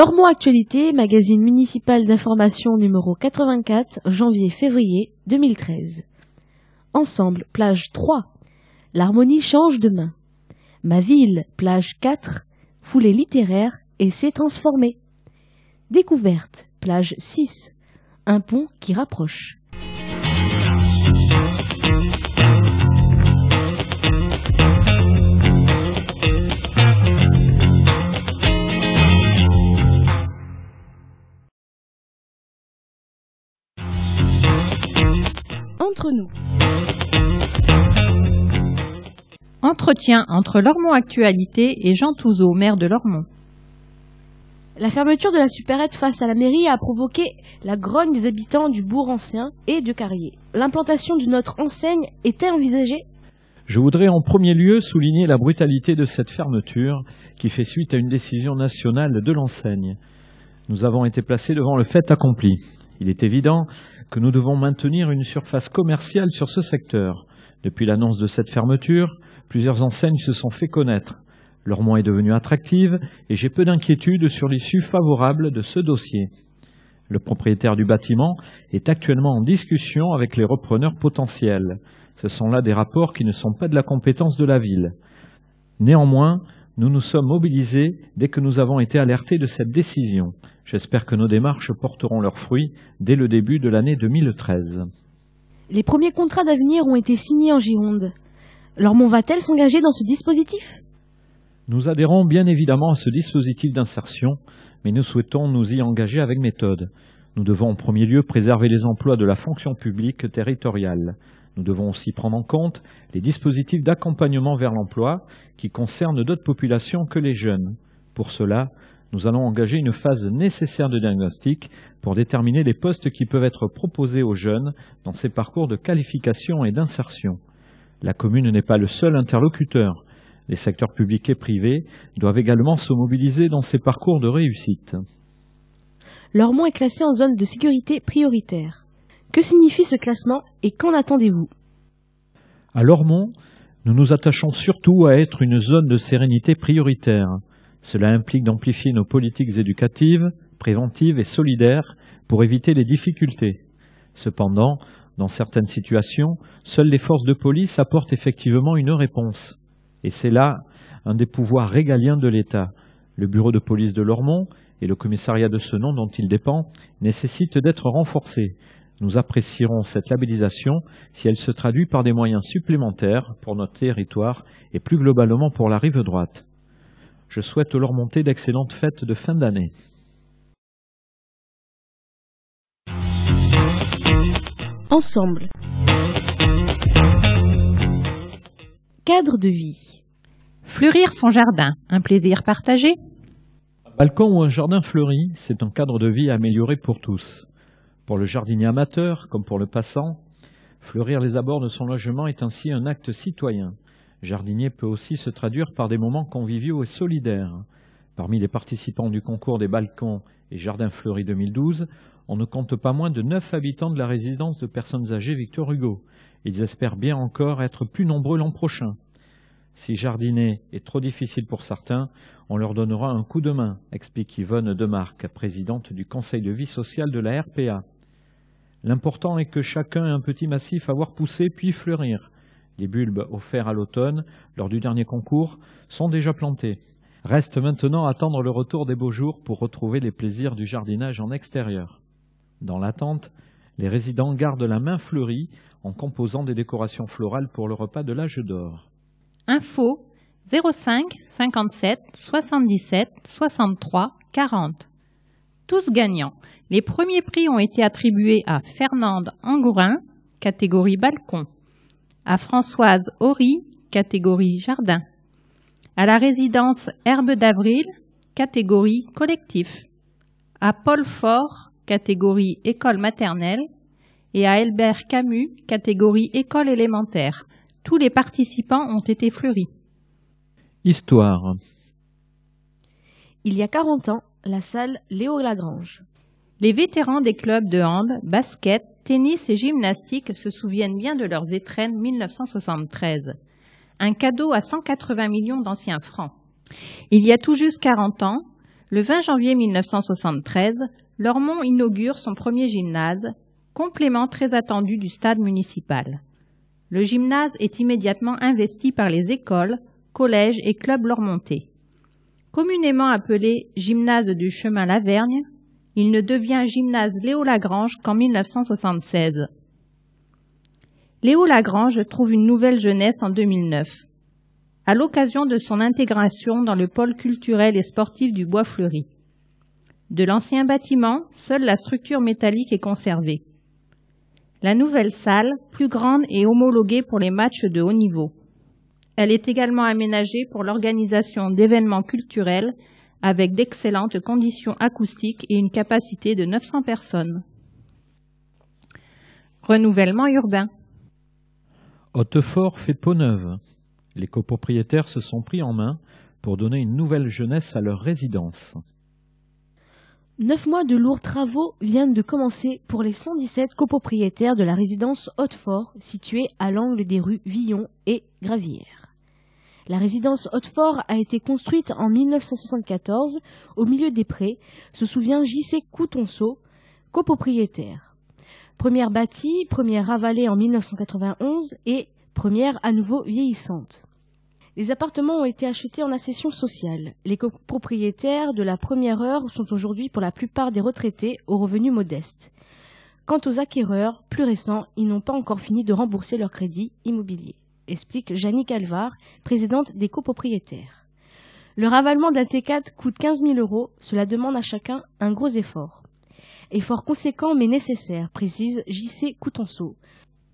Lormont Actualité, magazine municipal d'information numéro 84, janvier-février 2013. Ensemble, plage 3. L'harmonie change de main. Ma ville, plage 4. Foulée littéraire et s'est transformée. Découverte, plage 6. Un pont qui rapproche. Entre nous. Entretien entre Lormont Actualité et Jean Touzeau, maire de Lormont. La fermeture de la supérette face à la mairie a provoqué la grogne des habitants du bourg ancien et de Carrier. L'implantation de notre enseigne était envisagée Je voudrais en premier lieu souligner la brutalité de cette fermeture qui fait suite à une décision nationale de l'enseigne. Nous avons été placés devant le fait accompli. Il est évident que nous devons maintenir une surface commerciale sur ce secteur. Depuis l'annonce de cette fermeture, plusieurs enseignes se sont fait connaître. Lormont est devenue attractive et j'ai peu d'inquiétude sur l'issue favorable de ce dossier. Le propriétaire du bâtiment est actuellement en discussion avec les repreneurs potentiels. Ce sont là des rapports qui ne sont pas de la compétence de la ville. Néanmoins, nous nous sommes mobilisés dès que nous avons été alertés de cette décision. J'espère que nos démarches porteront leurs fruits dès le début de l'année 2013. Les premiers contrats d'avenir ont été signés en Gironde. Lormont va-t-elle s'engager dans ce dispositif? Nous adhérons bien évidemment à ce dispositif d'insertion, mais nous souhaitons nous y engager avec méthode. Nous devons en premier lieu préserver les emplois de la fonction publique territoriale. Nous devons aussi prendre en compte les dispositifs d'accompagnement vers l'emploi qui concernent d'autres populations que les jeunes. Pour cela, nous allons engager une phase nécessaire de diagnostic pour déterminer les postes qui peuvent être proposés aux jeunes dans ces parcours de qualification et d'insertion. La commune n'est pas le seul interlocuteur. Les secteurs publics et privés doivent également se mobiliser dans ces parcours de réussite. Lormont est classé en zone de sécurité prioritaire. Que signifie ce classement et qu'en attendez-vous? À Lormont, nous nous attachons surtout à être une zone de sérénité prioritaire. Cela implique d'amplifier nos politiques éducatives, préventives et solidaires pour éviter les difficultés. Cependant, dans certaines situations, seules les forces de police apportent effectivement une réponse. Et c'est là un des pouvoirs régaliens de l'État. Le bureau de police de Lormont et le commissariat de ce nom dont il dépend nécessitent d'être renforcés. Nous apprécierons cette labellisation si elle se traduit par des moyens supplémentaires pour notre territoire et plus globalement pour la rive droite. Je souhaite leur monter d'excellentes fêtes de fin d'année. Ensemble. Cadre de vie. Fleurir son jardin, un plaisir partagé Un balcon ou un jardin fleuri, c'est un cadre de vie amélioré pour tous. Pour le jardinier amateur, comme pour le passant, fleurir les abords de son logement est ainsi un acte citoyen. Jardinier peut aussi se traduire par des moments conviviaux et solidaires. Parmi les participants du concours des balcons et jardins fleuris 2012, on ne compte pas moins de neuf habitants de la résidence de personnes âgées Victor Hugo. Ils espèrent bien encore être plus nombreux l'an prochain. Si jardiner est trop difficile pour certains, on leur donnera un coup de main, explique Yvonne Demarque, présidente du conseil de vie sociale de la RPA. L'important est que chacun ait un petit massif à voir pousser puis fleurir. Les bulbes offerts à l'automne, lors du dernier concours, sont déjà plantés. Reste maintenant attendre le retour des beaux jours pour retrouver les plaisirs du jardinage en extérieur. Dans l'attente, les résidents gardent la main fleurie en composant des décorations florales pour le repas de l'âge d'or. Info 05 57 77 63 40. Tous gagnants. Les premiers prix ont été attribués à Fernande Angourin, catégorie balcon, à Françoise Horry, catégorie jardin, à la résidence Herbe d'Avril, catégorie collectif, à Paul Fort, catégorie école maternelle, et à Albert Camus, catégorie école élémentaire. Tous les participants ont été fleuris. Histoire. Il y a 40 ans, la salle Léo Lagrange. Les vétérans des clubs de hand, basket, tennis et gymnastique se souviennent bien de leurs étrennes 1973. Un cadeau à 180 millions d'anciens francs. Il y a tout juste 40 ans, Le 20 janvier 1973, Lormont inaugure son premier gymnase, complément très attendu du stade municipal. Le gymnase est immédiatement investi par les écoles, collèges et clubs lormontais. Communément appelé gymnase du chemin Lavergne, il ne devient gymnase Léo Lagrange qu'en 1976. Léo Lagrange trouve une nouvelle jeunesse en 2009. À l'occasion de son intégration dans le pôle culturel et sportif du Bois Fleuri. De l'ancien bâtiment, seule la structure métallique est conservée. La nouvelle salle, plus grande et homologuée pour les matchs de haut niveau. Elle est également aménagée pour l'organisation d'événements culturels avec d'excellentes conditions acoustiques et une capacité de 900 personnes. Renouvellement urbain. Hautefort fait peau neuve. Les copropriétaires se sont pris en main pour donner une nouvelle jeunesse à leur résidence. Neuf mois de lourds travaux viennent de commencer pour les 117 copropriétaires de la résidence Hautefort, située à l'angle des rues Villon et Gravière. La résidence Hautefort a été construite en 1974 au milieu des prés, se souvient J.C. Coutonceau, copropriétaire. Première bâtie, première avalée en 1991 et première à nouveau vieillissante. Les appartements ont été achetés en accession sociale. Les copropriétaires de la première heure sont aujourd'hui pour la plupart des retraités aux revenus modestes. Quant aux acquéreurs, plus récents, ils n'ont pas encore fini de rembourser leur crédit immobilier explique Janine Calvar, présidente des copropriétaires. Le ravalement d'un T4 coûte 15 000 euros, cela demande à chacun un gros effort. Effort conséquent mais nécessaire, précise JC Coutenceau.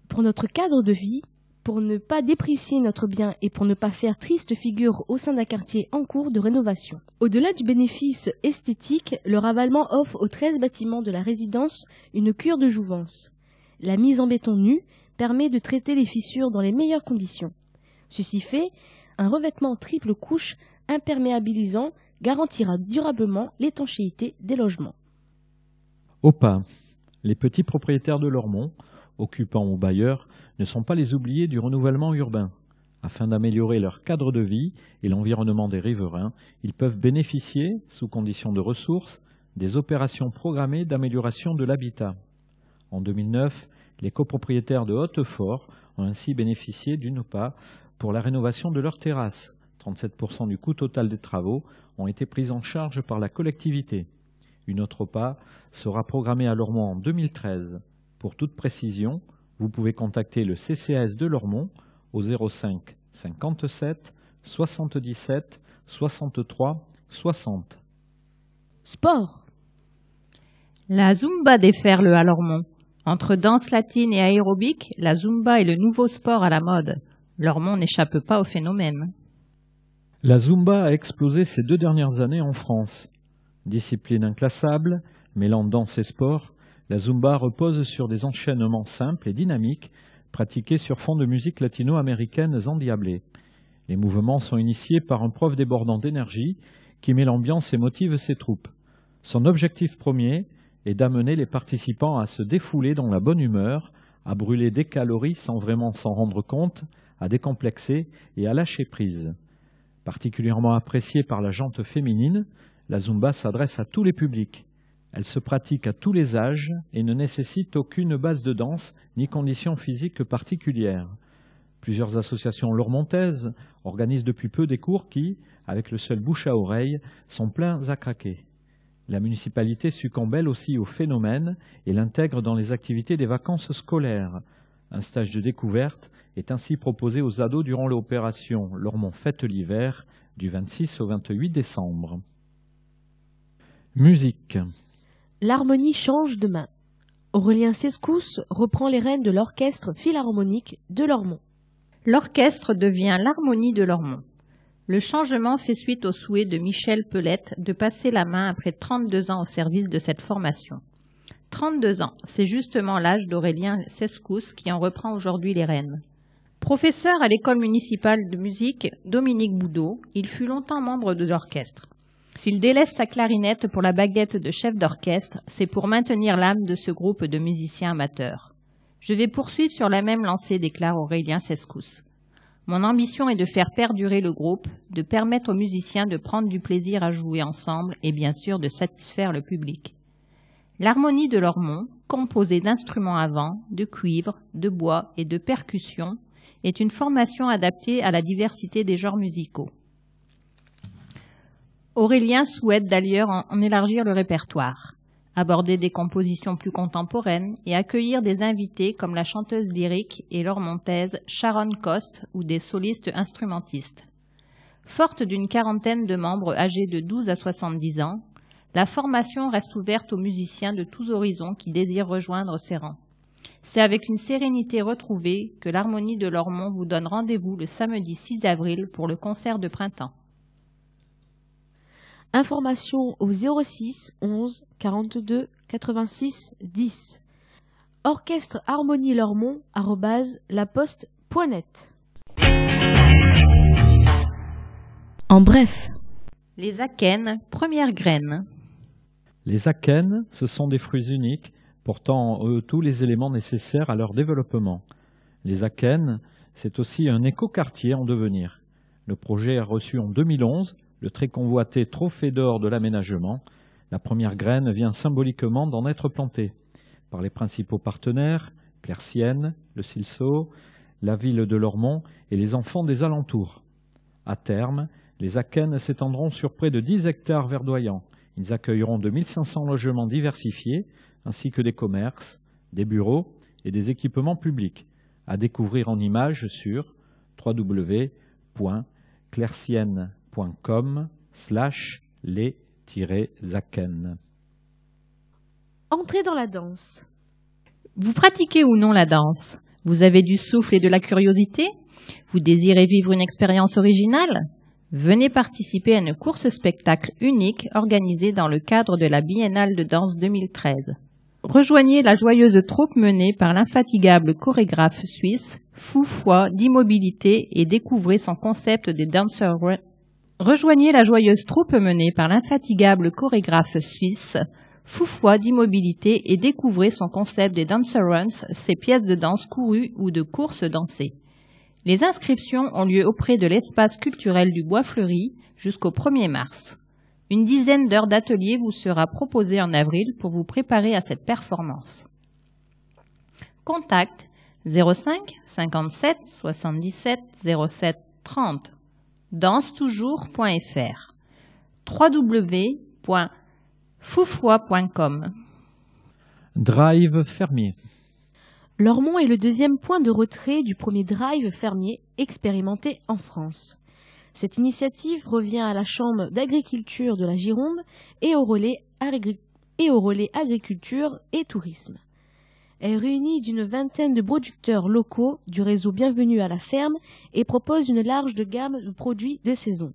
Pour notre cadre de vie, pour ne pas déprécier notre bien et pour ne pas faire triste figure au sein d'un quartier en cours de rénovation. Au-delà du bénéfice esthétique, le ravalement offre aux 13 bâtiments de la résidence une cure de jouvence. La mise en béton nu, permet de traiter les fissures dans les meilleures conditions. Ceci fait, un revêtement triple couche imperméabilisant garantira durablement l'étanchéité des logements. OPA. Les petits propriétaires de Lormont, occupants ou bailleurs, ne sont pas les oubliés du renouvellement urbain. Afin d'améliorer leur cadre de vie et l'environnement des riverains, ils peuvent bénéficier, sous conditions de ressources, des opérations programmées d'amélioration de l'habitat. En 2009, les copropriétaires de Hautefort ont ainsi bénéficié d'une OPA pour la rénovation de leurs terrasses. 37% du coût total des travaux ont été pris en charge par la collectivité. Une autre OPA sera programmée à Lormont en 2013. Pour toute précision, vous pouvez contacter le CCAS de Lormont au 05 57 77 63 60. Sport. La Zumba déferle à Lormont. Entre danse latine et aérobic, la zumba est le nouveau sport à la mode. Lormont n'échappe pas au phénomène. La zumba a explosé ces deux dernières années en France. Discipline inclassable, mêlant danse et sport, la zumba repose sur des enchaînements simples et dynamiques pratiqués sur fond de musique latino-américaine endiablée. Les mouvements sont initiés par un prof débordant d'énergie qui met l'ambiance et motive ses troupes. Son objectif premier et d'amener les participants à se défouler dans la bonne humeur, à brûler des calories sans vraiment s'en rendre compte, à décomplexer et à lâcher prise. Particulièrement appréciée par la jante féminine, la Zumba s'adresse à tous les publics. Elle se pratique à tous les âges et ne nécessite aucune base de danse ni conditions physiques particulières. Plusieurs associations lormontaises organisent depuis peu des cours qui, avec le seul bouche à oreille, sont pleins à craquer. La municipalité succombe elle aussi au phénomène et l'intègre dans les activités des vacances scolaires. Un stage de découverte est ainsi proposé aux ados durant l'opération Lormont Fête l'hiver du 26 au 28 décembre. Musique. L'harmonie change de main. Aurélien Sescous reprend les rênes de l'orchestre philharmonique de Lormont. L'orchestre devient l'harmonie de Lormont. Le changement fait suite au souhait de Michel Pelette de passer la main après 32 ans au service de cette formation. 32 ans, c'est justement l'âge d'Aurélien Sescous qui en reprend aujourd'hui les rênes. Professeur à l'école municipale de musique Dominique Boudot, il fut longtemps membre de l'orchestre. S'il délaisse sa clarinette pour la baguette de chef d'orchestre, c'est pour maintenir l'âme de ce groupe de musiciens amateurs. Je vais poursuivre sur la même lancée, déclare Aurélien Sescous. Mon ambition est de faire perdurer le groupe, de permettre aux musiciens de prendre du plaisir à jouer ensemble et bien sûr de satisfaire le public. L'harmonie de Lormont, composée d'instruments à vent, de cuivre, de bois et de percussions, est une formation adaptée à la diversité des genres musicaux. Aurélien souhaite d'ailleurs en élargir le répertoire, aborder des compositions plus contemporaines et accueillir des invités comme la chanteuse lyrique et lormontaise Sharon Coste ou des solistes instrumentistes. Forte d'une quarantaine de membres âgés de 12 à 70 ans, la formation reste ouverte aux musiciens de tous horizons qui désirent rejoindre ses rangs. C'est avec une sérénité retrouvée que l'Harmonie de Lormont vous donne rendez-vous le samedi 6 avril pour le concert de printemps. Information au 06 11 42 86 10. Orchestre Harmonie Lormont laposte.net. En bref. Les akènes, première graine. Les akènes, ce sont des fruits uniques portant en eux tous les éléments nécessaires à leur développement. Les akènes, c'est aussi un écoquartier en devenir. Le projet a reçu en 2011 le très convoité trophée d'or de l'aménagement. La première graine vient symboliquement d'en être plantée par les principaux partenaires, Claircienne, le Silceau, la ville de Lormont et les enfants des alentours. À terme, les akènes s'étendront sur près de 10 hectares verdoyants ils accueilleront 2500 logements diversifiés, ainsi que des commerces, des bureaux et des équipements publics, à découvrir en images sur www.clercienne.com Entrez dans la danse. Vous pratiquez ou non la danse? Vous avez du souffle et de la curiosité? Vous désirez vivre une expérience originale? Venez participer à une course-spectacle unique organisée dans le cadre de la Biennale de danse 2013. Rejoignez la joyeuse troupe menée par l'infatigable chorégraphe suisse Foufoy d'immobilité et découvrez son concept des dancer Rejoignez la joyeuse troupe menée par l'infatigable chorégraphe suisse Foufoy d'immobilité et découvrez son concept des dancer runs, ses pièces de danse courues ou de courses dansées. Les inscriptions ont lieu auprès de l'espace culturel du Bois Fleuri jusqu'au 1er mars. Une dizaine d'heures d'atelier vous sera proposée en avril pour vous préparer à cette performance. Contact 05 57 77 07 30 dansetoujours.fr www.foufoi.com Drive fermier. Lormont est le deuxième point de retrait du premier drive fermier expérimenté en France. Cette initiative revient à la Chambre d'agriculture de la Gironde et au relais, et au relais agriculture et tourisme. Elle réunit d'une vingtaine de producteurs locaux du réseau Bienvenue à la ferme et propose une large gamme de produits de saison.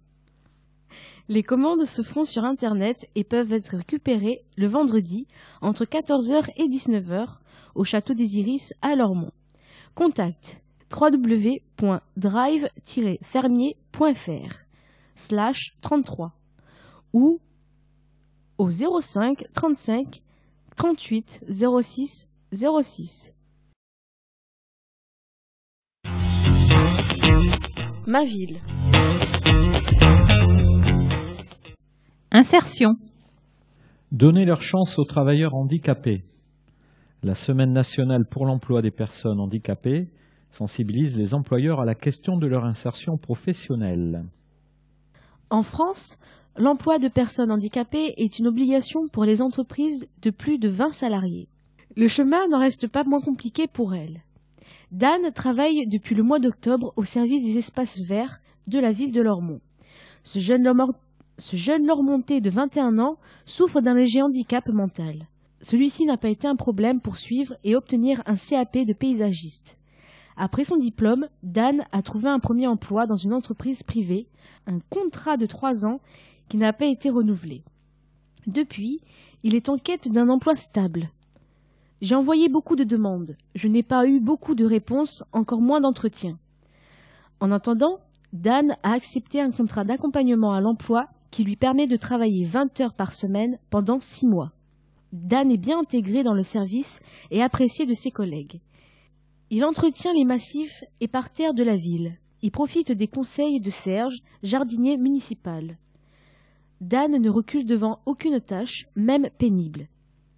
Les commandes se font sur Internet et peuvent être récupérées le vendredi entre 14h et 19h au château des Iris à Lormont. Contact www.drive-fermier.fr slash 33 ou au 05 35 38 06 06. Ma ville. Insertion. Donner leur chance aux travailleurs handicapés. La Semaine nationale pour l'emploi des personnes handicapées sensibilise les employeurs à la question de leur insertion professionnelle. En France, l'emploi de personnes handicapées est une obligation pour les entreprises de plus de 20 salariés. Le chemin n'en reste pas moins compliqué pour elles. Dan travaille depuis le mois d'octobre au service des espaces verts de la ville de Lormont. Ce jeune, ce jeune Lormontais de 21 ans souffre d'un léger handicap mental. Celui-ci n'a pas été un problème pour suivre et obtenir un CAP de paysagiste. Après son diplôme, Dan a trouvé un premier emploi dans une entreprise privée, un contrat de trois ans qui n'a pas été renouvelé. Depuis, il est en quête d'un emploi stable. J'ai envoyé beaucoup de demandes, je n'ai pas eu beaucoup de réponses, encore moins d'entretiens. En attendant, Dan a accepté un contrat d'accompagnement à l'emploi qui lui permet de travailler 20 heures par semaine pendant six mois. Dan est bien intégré dans le service et apprécié de ses collègues. Il entretient les massifs et parterres de la ville. Il profite des conseils de Serge, jardinier municipal. Dan ne recule devant aucune tâche, même pénible.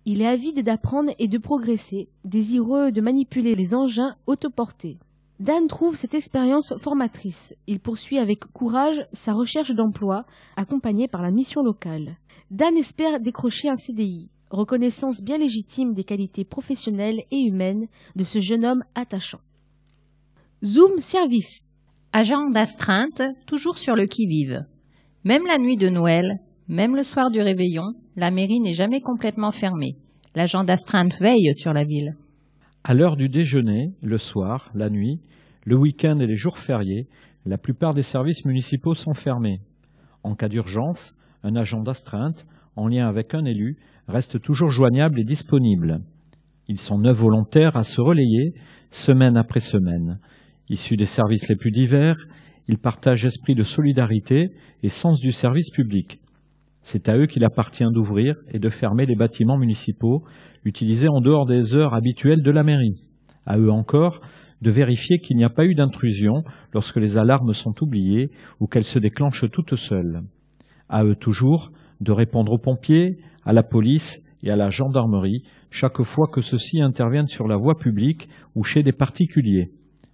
Il est avide d'apprendre et de progresser, désireux de manipuler les engins autoportés. Dan trouve cette expérience formatrice. Il poursuit avec courage sa recherche d'emploi, accompagné par la mission locale. Dan espère décrocher un CDI, reconnaissance bien légitime des qualités professionnelles et humaines de ce jeune homme attachant. Zoom Service. Agent d'astreinte, toujours sur le qui-vive. Même la nuit de Noël, même le soir du réveillon, la mairie n'est jamais complètement fermée. L'agent d'astreinte veille sur la ville. À l'heure du déjeuner, le soir, la nuit, le week-end et les jours fériés, la plupart des services municipaux sont fermés. En cas d'urgence, un agent d'astreinte, en lien avec un élu, reste toujours joignable et disponible. Ils sont neuf volontaires à se relayer, semaine après semaine. Issus des services les plus divers, ils partagent esprit de solidarité et sens du service public. C'est à eux qu'il appartient d'ouvrir et de fermer les bâtiments municipaux utilisés en dehors des heures habituelles de la mairie. À eux encore de vérifier qu'il n'y a pas eu d'intrusion lorsque les alarmes sont oubliées ou qu'elles se déclenchent toutes seules. À eux toujours de répondre aux pompiers, à la police et à la gendarmerie chaque fois que ceux-ci interviennent sur la voie publique ou chez des particuliers.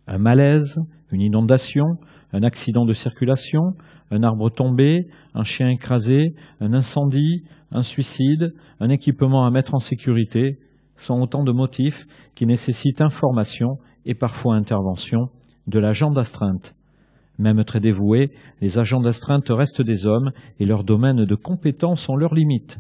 Un malaise, une inondation, un accident de circulation, un arbre tombé, un chien écrasé, un incendie, un suicide, un équipement à mettre en sécurité, sont autant de motifs qui nécessitent information et parfois intervention de l'agent d'astreinte. Même très dévoués, les agents d'astreinte restent des hommes et leurs domaines de compétence ont leurs limites.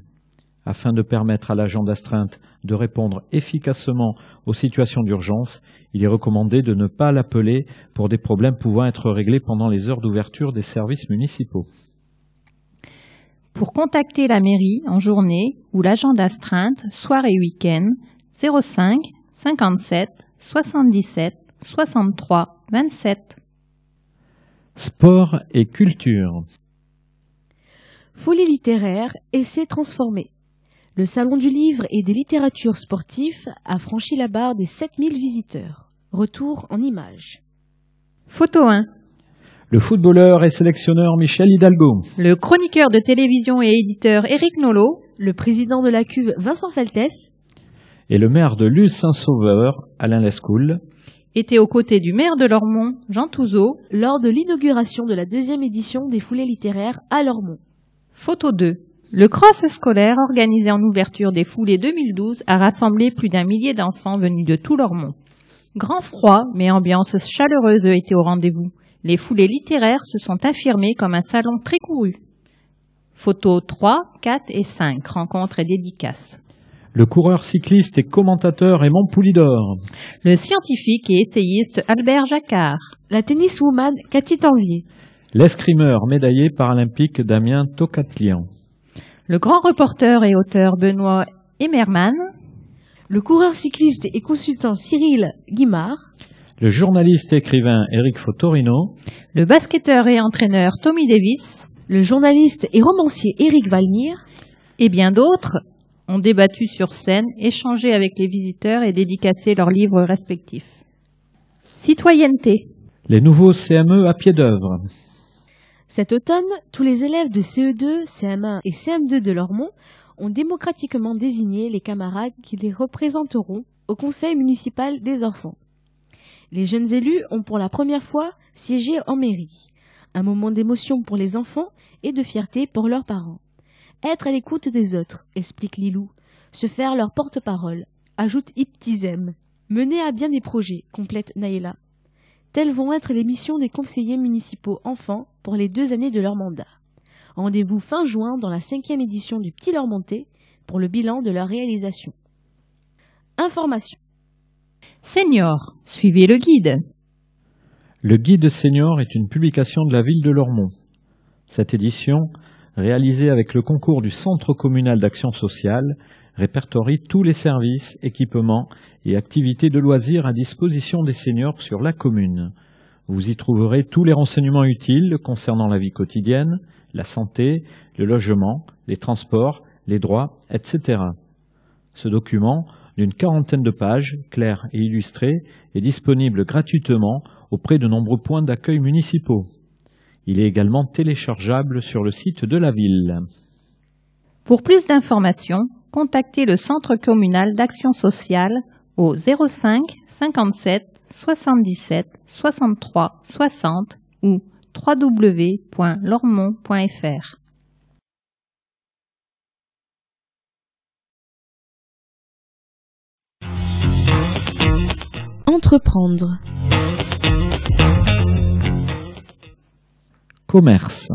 Afin de permettre à l'agent d'astreinte de répondre efficacement aux situations d'urgence, il est recommandé de ne pas l'appeler pour des problèmes pouvant être réglés pendant les heures d'ouverture des services municipaux. Pour contacter la mairie en journée ou l'agent d'astreinte, soir et week-end, 05 57 77 63 27. Sport et culture. Folie littéraire, essai transformé. Le Salon du livre et des littératures sportives a franchi la barre des 7000 visiteurs. Retour en images. Photo 1. Le footballeur et sélectionneur Michel Hidalgo. Le chroniqueur de télévision et éditeur Éric Nolot. Le président de la cuve Vincent Feltès. Et le maire de Luz Saint-Sauveur, Alain Lescoul. Était aux côtés du maire de Lormont, Jean Touzeau. Lors de l'inauguration de la deuxième édition des foulées littéraires à Lormont. Photo 2. Le cross scolaire organisé en ouverture des foulées 2012 a rassemblé plus d'un millier d'enfants venus de tout Lormont. Grand froid, mais ambiance chaleureuse était au rendez-vous. Les foulées littéraires se sont affirmées comme un salon très couru. Photos 3, 4 et 5, rencontres et dédicaces. Le coureur cycliste et commentateur Raymond Poulidor. Le scientifique et essayiste Albert Jacquard. La tenniswoman Cathy Tanvier. L'escrimeur médaillé paralympique Damien Tocatlian. Le grand reporter et auteur Benoît Emmerman. Le coureur cycliste et consultant Cyril Guimard. Le journaliste et écrivain Eric Fotorino. Le basketteur et entraîneur Tommy Davis. Le journaliste et romancier Éric Valnir. Et bien d'autres ont débattu sur scène, échangé avec les visiteurs et dédicacé leurs livres respectifs. Citoyenneté. Les nouveaux CME à pied d'œuvre. Cet automne, tous les élèves de CE2, CM1 et CM2 de Lormont ont démocratiquement désigné les camarades qui les représenteront au Conseil municipal des enfants. Les jeunes élus ont pour la première fois siégé en mairie. Un moment d'émotion pour les enfants et de fierté pour leurs parents. Être à l'écoute des autres, explique Lilou. Se faire leur porte-parole, ajoute Iptizem. Mener à bien des projets, complète Naïla. Telles vont être les missions des conseillers municipaux enfants pour les deux années de leur mandat. Rendez-vous fin juin dans la cinquième édition du Petit Lormontais pour le bilan de leur réalisation. Information. Senior, suivez le guide. Le guide senior est une publication de la ville de Lormont. Cette édition, réalisée avec le concours du Centre communal d'action sociale, répertorie tous les services, équipements et activités de loisirs à disposition des seniors sur la commune. Vous y trouverez tous les renseignements utiles concernant la vie quotidienne, la santé, le logement, les transports, les droits, etc. Ce document d'une quarantaine de pages, claires et illustrées, est disponible gratuitement auprès de nombreux points d'accueil municipaux. Il est également téléchargeable sur le site de la ville. Pour plus d'informations, contactez le Centre communal d'action sociale au 05 57 77 63 60 ou www.lormont.fr. Entreprendre. Commerce.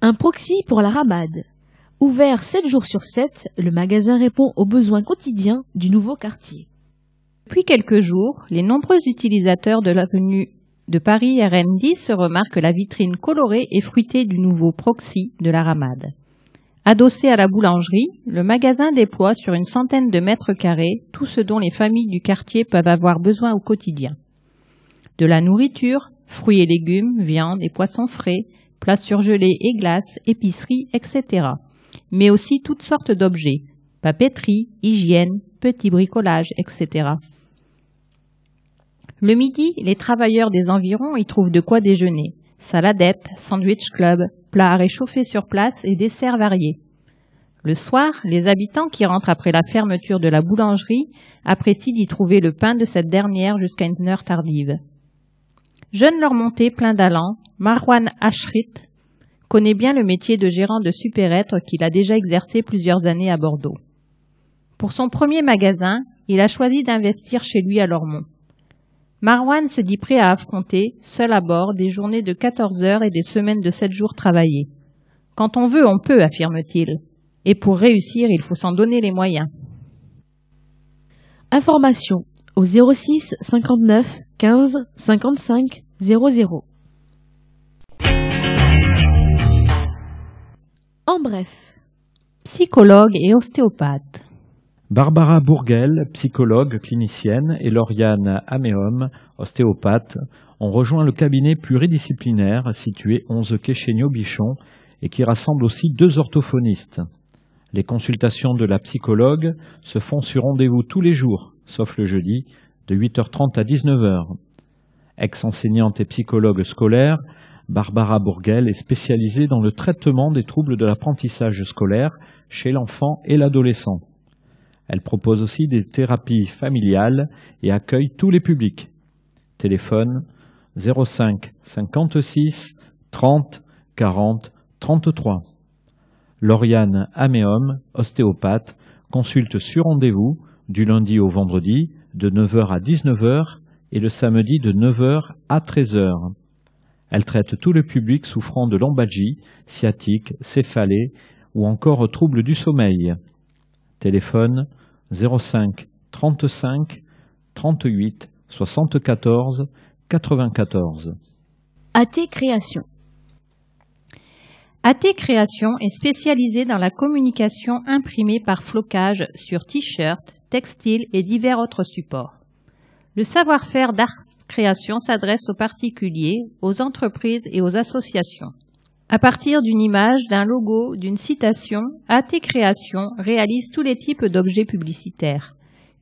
Un proxy pour la rabade. Ouvert 7 jours sur 7, le magasin répond aux besoins quotidiens du nouveau quartier. Depuis quelques jours, les nombreux utilisateurs de l'avenue de Paris RN10 se remarquent la vitrine colorée et fruitée du nouveau proxy de la Ramade. Adossé à la boulangerie, le magasin déploie sur une centaine de mètres carrés tout ce dont les familles du quartier peuvent avoir besoin au quotidien. De la nourriture, fruits et légumes, viande et poissons frais, plats surgelés et glaces, épiceries, etc. Mais aussi toutes sortes d'objets, papeterie, hygiène, petits bricolages, etc. Le midi, les travailleurs des environs y trouvent de quoi déjeuner. Saladette, sandwich club, plats à réchauffer sur place et desserts variés. Le soir, les habitants qui rentrent après la fermeture de la boulangerie apprécient d'y trouver le pain de cette dernière jusqu'à une heure tardive. Jeune leur monté plein d'allant, Marwan Ashrit connaît bien le métier de gérant de supérette qu'il a déjà exercé plusieurs années à Bordeaux. Pour son premier magasin, il a choisi d'investir chez lui à Lormont. Marwan se dit prêt à affronter, seul à bord, des journées de 14 heures et des semaines de 7 jours travaillés. Quand on veut, on peut, affirme-t-il. Et pour réussir, il faut s'en donner les moyens. Information au 06 59 15 55 00. En bref, psychologue et ostéopathe. Barbara Bourguel, psychologue clinicienne, et Lauriane Améum, ostéopathe, ont rejoint le cabinet pluridisciplinaire situé 11 quai Chéniaud-Bichon et qui rassemble aussi deux orthophonistes. Les consultations de la psychologue se font sur rendez-vous tous les jours, sauf le jeudi, de 8h30 à 19h. Ex-enseignante et psychologue scolaire, Barbara Bourguel est spécialisée dans le traitement des troubles de l'apprentissage scolaire chez l'enfant et l'adolescent. Elle propose aussi des thérapies familiales et accueille tous les publics. Téléphone 05 56 30 40 33. Lauriane Améum, ostéopathe, consulte sur rendez-vous du lundi au vendredi de 9h à 19h et le samedi de 9h à 13h. Elle traite tout le public souffrant de lombalgie, sciatique, céphalée ou encore troubles du sommeil. Téléphone 05 35 38 74 94. AT Création. AT Création est spécialisée dans la communication imprimée par flocage sur t-shirts, textiles et divers autres supports. Le savoir-faire d'Art Création s'adresse aux particuliers, aux entreprises et aux associations. À partir d'une image, d'un logo, d'une citation, AT Création réalise tous les types d'objets publicitaires.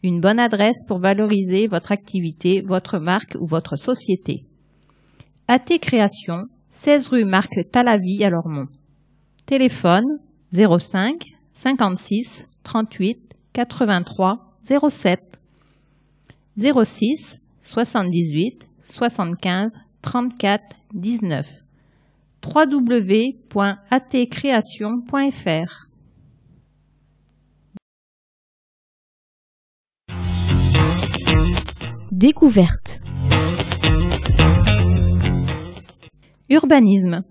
Une bonne adresse pour valoriser votre activité, votre marque ou votre société. AT Création, 16 rue Marc Talavi à Lormont. Téléphone 05 56 38 83 07 06 78 75 34 19 www.atcreation.fr Découverte. Urbanisme.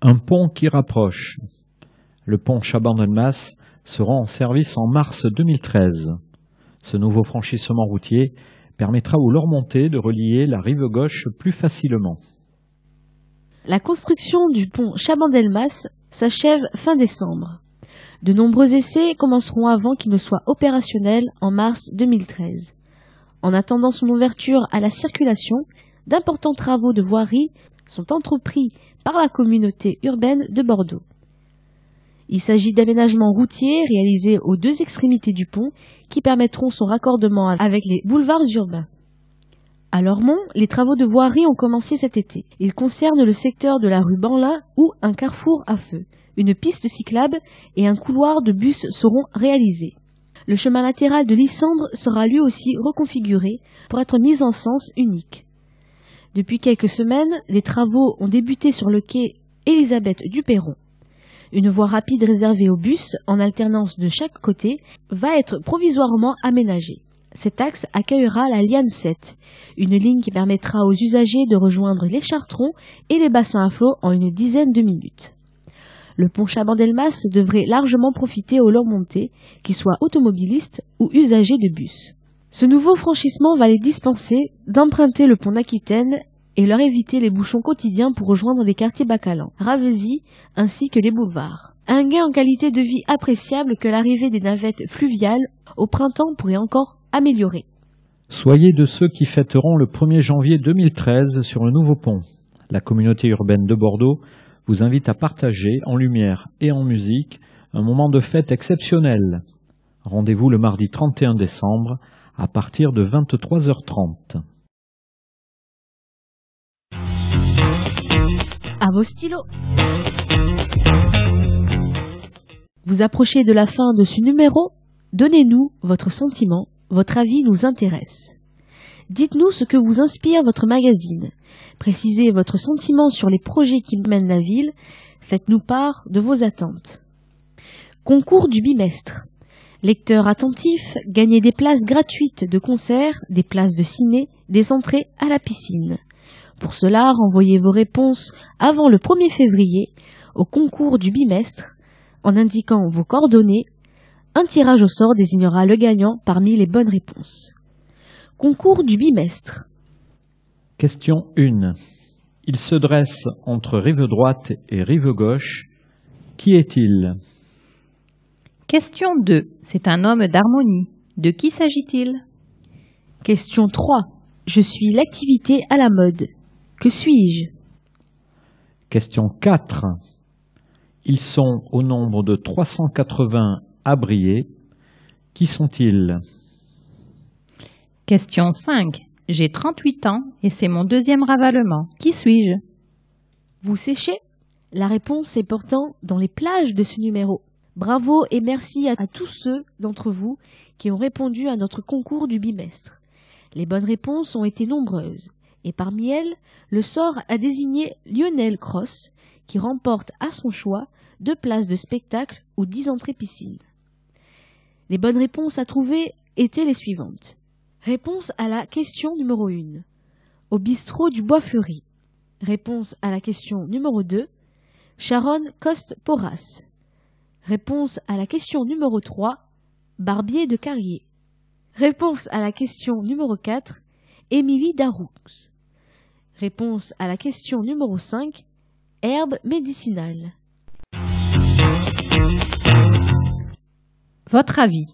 Un pont qui rapproche. Le pont Chaban-Delmas sera en service en mars 2013. Ce nouveau franchissement routier permettra aux Lormontais de relier la rive gauche plus facilement. La construction du pont Chaban-Delmas s'achève fin décembre. De nombreux essais commenceront avant qu'il ne soit opérationnel en mars 2013. En attendant son ouverture à la circulation, d'importants travaux de voirie sont entrepris par la communauté urbaine de Bordeaux. Il s'agit d'aménagements routiers réalisés aux deux extrémités du pont qui permettront son raccordement avec les boulevards urbains. À Lormont, les travaux de voirie ont commencé cet été. Ils concernent le secteur de la rue Banlin où un carrefour à feu, une piste cyclable et un couloir de bus seront réalisés. Le chemin latéral de Lysandre sera lui aussi reconfiguré pour être mis en sens unique. Depuis quelques semaines, les travaux ont débuté sur le quai Elisabeth Duperron. Une voie rapide réservée aux bus, en alternance de chaque côté, va être provisoirement aménagée. Cet axe accueillera la Liane 7, une ligne qui permettra aux usagers de rejoindre les chartrons et les bassins à flot en une dizaine de minutes. Le pont Chabandelmas devrait largement profiter aux Lormontais, qu'ils soient automobilistes ou usagers de bus. Ce nouveau franchissement va les dispenser d'emprunter le pont d'Aquitaine et leur éviter les bouchons quotidiens pour rejoindre les quartiers Bacalan, Ravesi ainsi que les boulevards. Un gain en qualité de vie appréciable que l'arrivée des navettes fluviales au printemps pourrait encore Soyez de ceux qui fêteront le 1er janvier 2013 sur le nouveau pont. La communauté urbaine de Bordeaux vous invite à partager en lumière et en musique un moment de fête exceptionnel. Rendez-vous le mardi 31 décembre à partir de 23h30. À vos stylos. Vous approchez de la fin de ce numéro Donnez-nous votre sentiment, votre avis nous intéresse. Dites-nous ce que vous inspire votre magazine. Précisez votre sentiment sur les projets qui mènent la ville. Faites-nous part de vos attentes. Concours du bimestre. Lecteurs attentifs, gagnez des places gratuites de concert, des places de ciné, des entrées à la piscine. Pour cela, renvoyez vos réponses avant le 1er février au concours du bimestre en indiquant vos coordonnées. Un tirage au sort désignera le gagnant parmi les bonnes réponses. Concours du bimestre. Question 1. Il se dresse entre rive droite et rive gauche. Qui est-il? Question 2. C'est un homme d'harmonie. De qui s'agit-il? Question 3. Je suis l'activité à la mode. Que suis-je? Question 4. Ils sont au nombre de 380 à briller. Qui sont-ils? Question 5. J'ai 38 ans et c'est mon deuxième ravalement. Qui suis-je? Vous séchez? La réponse est pourtant dans les plages de ce numéro. Bravo et merci à, tous ceux d'entre vous qui ont répondu à notre concours du bimestre. Les bonnes réponses ont été nombreuses, et parmi elles, le sort a désigné Lionel Cross, qui remporte à son choix deux places de spectacle ou dix entrées piscine. Les bonnes réponses à trouver étaient les suivantes. Réponse à la question numéro 1. Au bistrot du Bois Fleuri. Réponse à la question numéro 2. Sharon Coste-Porras. Réponse à la question numéro 3. Barbier de Carrier. Réponse à la question numéro 4. Émilie Daroux. Réponse à la question numéro 5. Herbe médicinale. Votre avis.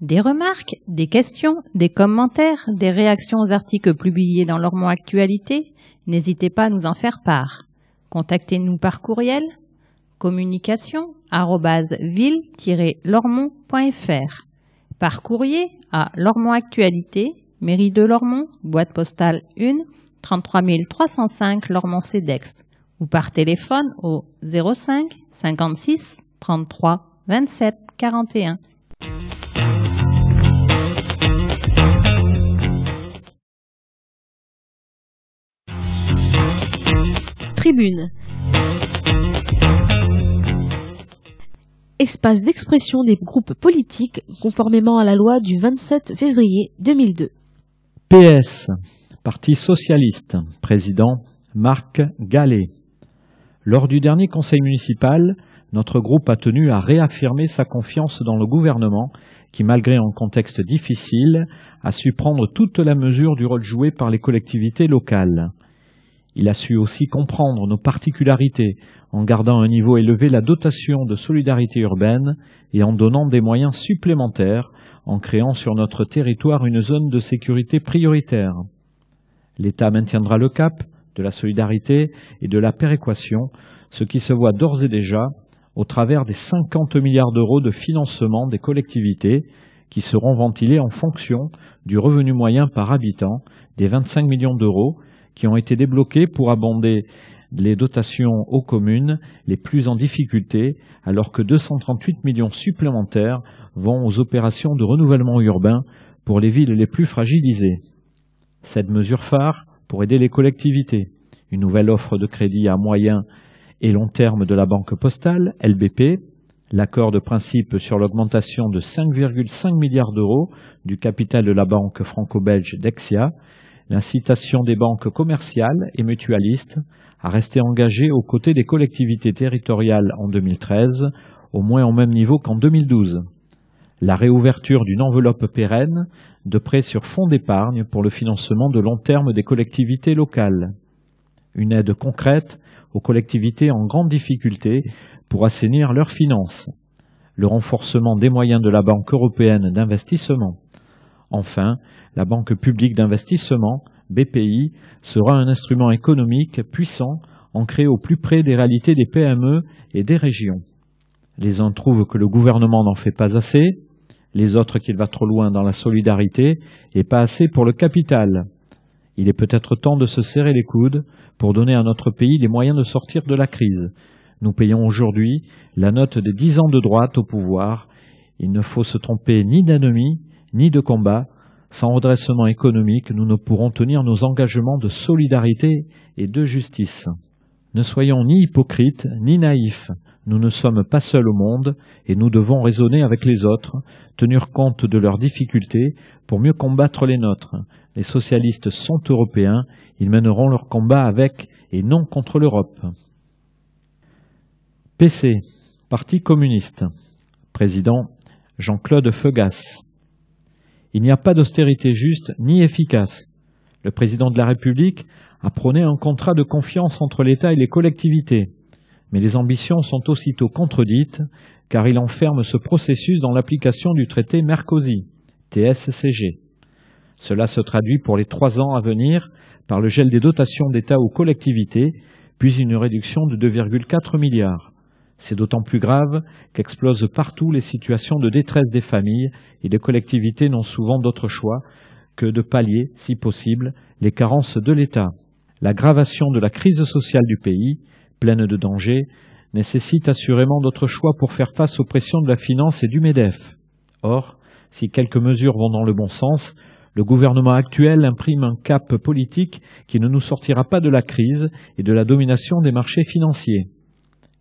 Des remarques, des questions, des commentaires, des réactions aux articles publiés dans l'Ormont Actualité N'hésitez pas à nous en faire part. Contactez-nous par courriel communication ville-lormont.fr par courrier à Lormont Actualité, mairie de Lormont, boîte postale 1, 33 305 Lormont Cedex ou par téléphone au 05 56 33 27 41. Tribune espace d'expression des groupes politiques conformément à la loi du 27 février 2002. PS, Parti socialiste, président Marc Gallet. Lors du dernier conseil municipal, notre groupe a tenu à réaffirmer sa confiance dans le gouvernement qui, malgré un contexte difficile, a su prendre toute la mesure du rôle joué par les collectivités locales. Il a su aussi comprendre nos particularités en gardant un niveau élevé la dotation de solidarité urbaine et en donnant des moyens supplémentaires en créant sur notre territoire une zone de sécurité prioritaire. L'État maintiendra le cap de la solidarité et de la péréquation, ce qui se voit d'ores et déjà au travers des 50 milliards d'euros de financement des collectivités qui seront ventilés en fonction du revenu moyen par habitant des 25 millions d'euros qui ont été débloqués pour abonder les dotations aux communes les plus en difficulté, alors que 238 millions supplémentaires vont aux opérations de renouvellement urbain pour les villes les plus fragilisées. Cette mesure phare pour aider les collectivités, une nouvelle offre de crédit à moyen et long terme de la Banque postale, LBP, l'accord de principe sur l'augmentation de 5,5 milliards d'euros du capital de la banque franco-belge Dexia, l'incitation des banques commerciales et mutualistes à rester engagées aux côtés des collectivités territoriales en 2013, au moins au même niveau qu'en 2012. La réouverture d'une enveloppe pérenne de prêts sur fonds d'épargne pour le financement de long terme des collectivités locales. Une aide concrète aux collectivités en grande difficulté pour assainir leurs finances. Le renforcement des moyens de la Banque européenne d'investissement. Enfin, la Banque publique d'investissement, BPI, sera un instrument économique puissant ancré au plus près des réalités des PME et des régions. Les uns trouvent que le gouvernement n'en fait pas assez, les autres qu'il va trop loin dans la solidarité et pas assez pour le capital. Il est peut-être temps de se serrer les coudes pour donner à notre pays les moyens de sortir de la crise. Nous payons aujourd'hui la note des dix ans de droite au pouvoir. Il ne faut se tromper ni d'ennemi, ni de combat. Sans redressement économique, nous ne pourrons tenir nos engagements de solidarité et de justice. Ne soyons ni hypocrites, ni naïfs. Nous ne sommes pas seuls au monde et nous devons raisonner avec les autres, tenir compte de leurs difficultés pour mieux combattre les nôtres. Les socialistes sont européens, ils mèneront leur combat avec et non contre l'Europe. PC, Parti communiste. Président Jean-Claude Feugas. Il n'y a pas d'austérité juste ni efficace. Le président de la République a prôné un contrat de confiance entre l'État et les collectivités. Mais les ambitions sont aussitôt contredites, car il enferme ce processus dans l'application du traité Mercosy, TSCG. Cela se traduit pour les trois ans à venir par le gel des dotations d'État aux collectivités, puis une réduction de 2,4 milliards. C'est d'autant plus grave qu'explosent partout les situations de détresse des familles et les collectivités n'ont souvent d'autre choix que de pallier, si possible, les carences de l'État. L'aggravation de la crise sociale du pays pleine de dangers, nécessite assurément d'autres choix pour faire face aux pressions de la finance et du MEDEF. Or, si quelques mesures vont dans le bon sens, le gouvernement actuel imprime un cap politique qui ne nous sortira pas de la crise et de la domination des marchés financiers.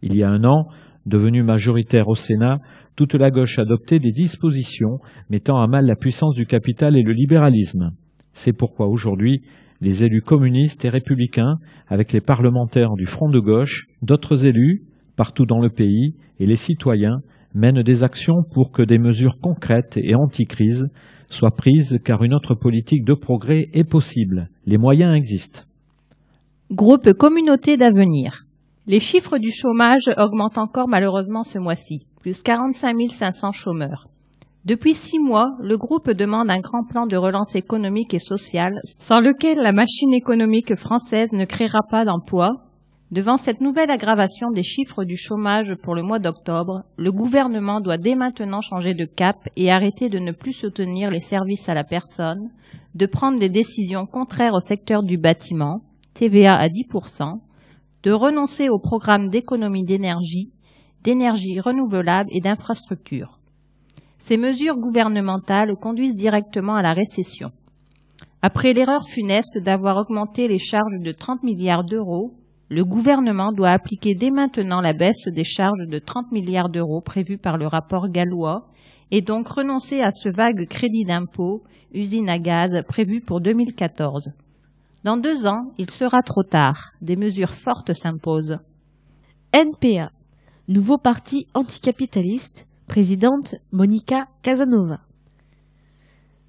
Il y a un an, devenu majoritaire au Sénat, toute la gauche adoptait des dispositions mettant à mal la puissance du capital et le libéralisme. C'est pourquoi aujourd'hui, les élus communistes et républicains, avec les parlementaires du Front de gauche, d'autres élus, partout dans le pays, et les citoyens, mènent des actions pour que des mesures concrètes et anti-crise soient prises car une autre politique de progrès est possible. Les moyens existent. Groupe Communauté d'avenir. Les chiffres du chômage augmentent encore malheureusement ce mois-ci, plus 45 500 chômeurs. Depuis six mois, le groupe demande un grand plan de relance économique et sociale, sans lequel la machine économique française ne créera pas d'emplois. Devant cette nouvelle aggravation des chiffres du chômage pour le mois d'octobre, le gouvernement doit dès maintenant changer de cap et arrêter de ne plus soutenir les services à la personne, de prendre des décisions contraires au secteur du bâtiment, TVA à 10%, de renoncer au programme d'économie d'énergie, d'énergie renouvelable et d'infrastructures. Ces mesures gouvernementales conduisent directement à la récession. Après l'erreur funeste d'avoir augmenté les charges de 30 milliards d'euros, le gouvernement doit appliquer dès maintenant la baisse des charges de 30 milliards d'euros prévues par le rapport gallois et donc renoncer à ce vague crédit d'impôt, usine à gaz, prévu pour 2014. Dans deux ans, il sera trop tard. Des mesures fortes s'imposent. NPA, nouveau parti anticapitaliste, Présidente Monica Casanova.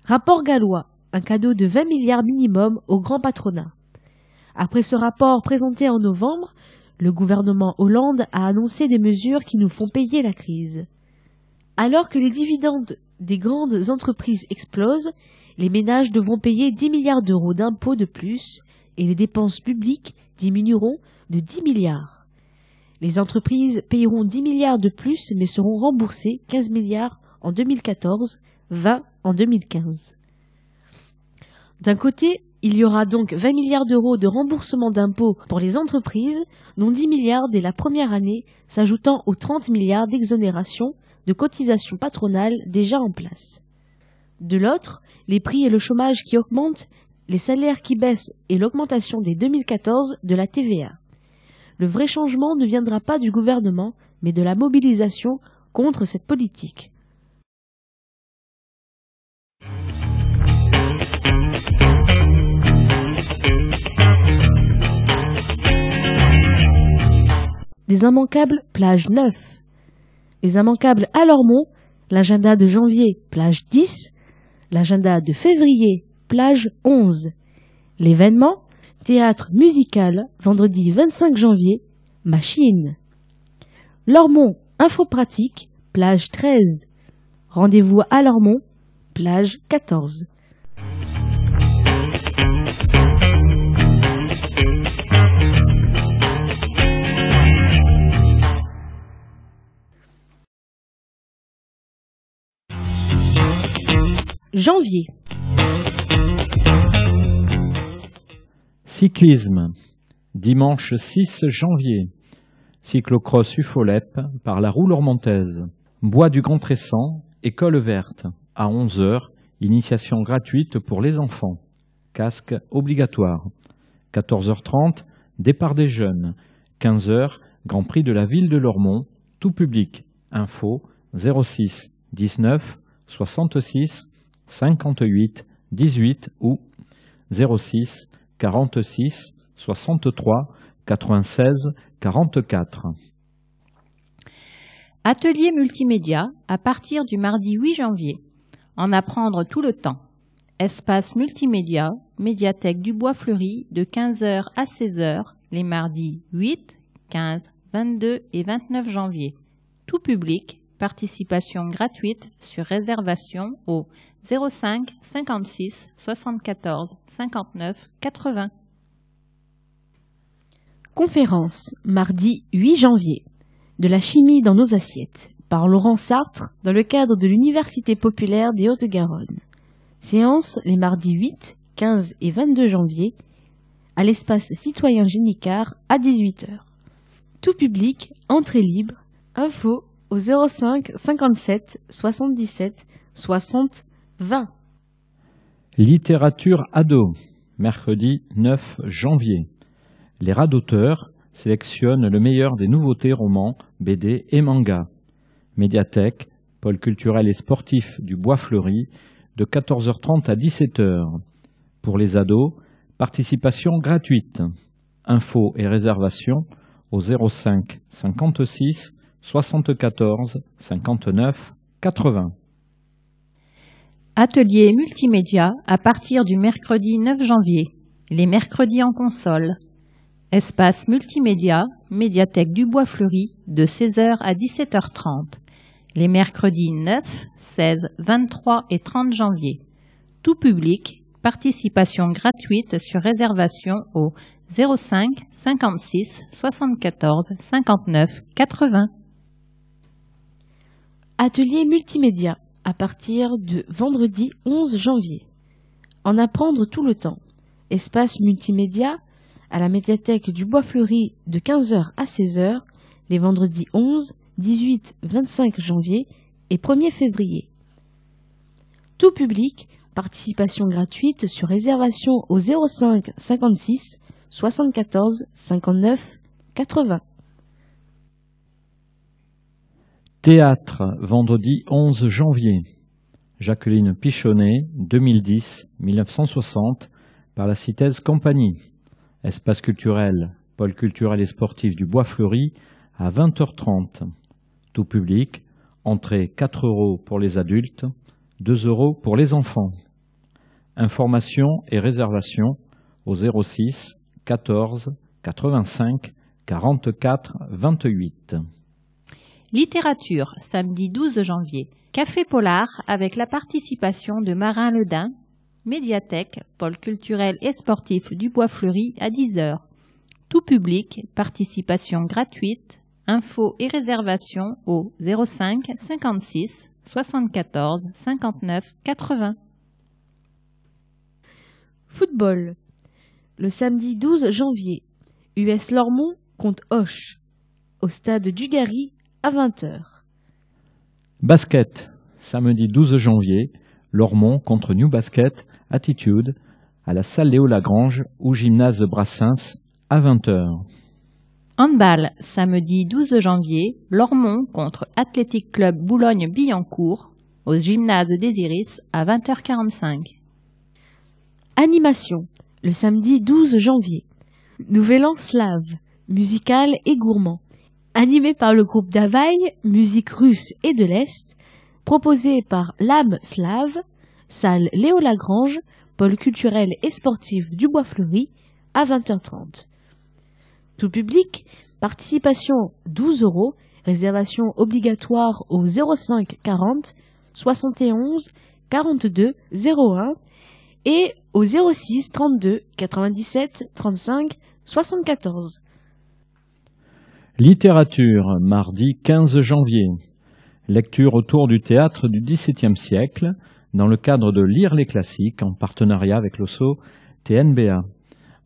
Rapport gallois, un cadeau de 20 milliards minimum au grand patronat. Après ce rapport présenté en novembre, le gouvernement Hollande a annoncé des mesures qui nous font payer la crise. Alors que les dividendes des grandes entreprises explosent, les ménages devront payer 10 milliards d'euros d'impôts de plus et les dépenses publiques diminueront de 10 milliards. Les entreprises payeront 10 milliards de plus mais seront remboursées 15 milliards en 2014, 20 en 2015. D'un côté, il y aura donc 20 milliards d'euros de remboursement d'impôts pour les entreprises, dont 10 milliards dès la première année, s'ajoutant aux 30 milliards d'exonération de cotisations patronales déjà en place. De l'autre, les prix et le chômage qui augmentent, les salaires qui baissent et l'augmentation dès 2014 de la TVA. Le vrai changement ne viendra pas du gouvernement, mais de la mobilisation contre cette politique. Les immanquables, plage 9. Les immanquables à Lormont, l'agenda de janvier, plage 10. L'agenda de février, plage 11. L'événement, théâtre musical, vendredi 25 janvier, machine. Lormont, info pratique, plage 13. Rendez-vous à Lormont, plage 14. Janvier. Cyclisme. Dimanche 6 janvier. Cyclocross Ufolep par la roue lormontaise. Bois du Grand Tressan, école verte. À 11h, initiation gratuite pour les enfants. Casque obligatoire. 14h30, départ des jeunes. 15h, Grand Prix de la ville de Lormont, tout public. Info 06 19 66 58 18 ou 06 46 63 96 44. Atelier multimédia à partir du mardi 8 janvier. En apprendre tout le temps. Espace multimédia, médiathèque du Bois Fleuri de 15h à 16h les mardis 8, 15, 22 et 29 janvier. Tout public, participation gratuite sur réservation au 05 56 74 59 80. Conférence, mardi 8 janvier. De la chimie dans nos assiettes, par Laurent Sartre, dans le cadre de l'Université populaire des Hautes-Garonne. Séance les mardis 8, 15 et 22 janvier, à l'espace citoyen Génicard à 18h. Tout public, entrée libre, info au 05 57 77 60 20. Littérature ado, mercredi 9 janvier. Les radoteurs sélectionnent le meilleur des nouveautés romans, BD et manga. Médiathèque, pôle culturel et sportif du Bois Fleuri, de 14h30 à 17h. Pour les ados, participation gratuite. Infos et réservations au 05 56 74 59 80. Atelier multimédia à partir du mercredi 9 janvier. Les mercredis en console. Espace multimédia, médiathèque du Bois Fleuri, de 16h à 17h30. Les mercredis 9, 16, 23 et 30 janvier. Tout public, participation gratuite sur réservation au 05 56 74 59 80. Atelier multimédia à partir de vendredi 11 janvier. En apprendre tout le temps. Espace multimédia à la médiathèque du Bois Fleuri de 15h à 16h les vendredis 11, 18, 25 janvier et 1er février. Tout public, participation gratuite sur réservation au 05 56 74 59 80. Théâtre, vendredi 11 janvier. Jacqueline Pichonnet, 2010-1960, par la Citaise Compagnie. Espace culturel, pôle culturel et sportif du Bois Fleuri, à 20h30. Tout public, entrée 4 euros pour les adultes, 2 euros pour les enfants. Informations et réservations au 06 14 85 44 28. Littérature, samedi 12 janvier. Café Polar avec la participation de Marin Ledin, médiathèque, pôle culturel et sportif du Bois Fleuri à 10h. Tout public, participation gratuite, Infos et réservations au 05 56 74 59 80. Football. Le samedi 12 janvier, US Lormont contre Hoche, au stade Dugarry à 20h. Basket. Samedi 12 janvier, Lormont contre New Basket Attitude à la salle Léo Lagrange ou gymnase Brassens à 20h. Handball, samedi 12 janvier, Lormont contre Athletic Club Boulogne-Billancourt au gymnase des Iris à 20h45. Animation, le samedi 12 janvier. Nouvel an slave, musical et gourmand. Animé par le groupe Davaï, musique russe et de l'Est, proposé par l'âme slave, salle Léo Lagrange, pôle culturel et sportif du Bois Fleuri, à 20h30. Tout public, participation 12 euros, réservation obligatoire au 05 40 71 42 01 et au 06 32 97 35 74. Littérature, mardi 15 janvier. Lecture autour du théâtre du XVIIe siècle, dans le cadre de Lire les classiques, en partenariat avec l'OSO TNBA.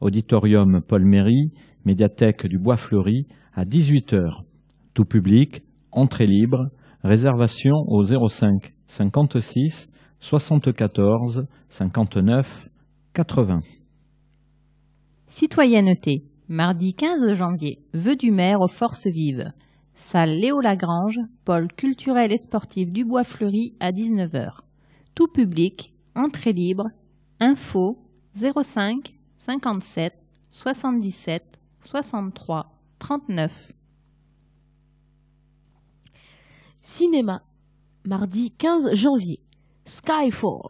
Auditorium Paul Méry, médiathèque du Bois Fleuri, à 18h. Tout public, entrée libre, réservation au 05 56 74 59 80. Citoyenneté. Mardi 15 janvier. Vœux du maire aux forces vives. Salle Léo Lagrange, pôle culturel et sportif du Bois Fleuri à 19h. Tout public, entrée libre, info 05 57 77 63 39. Cinéma. Mardi 15 janvier. Skyfall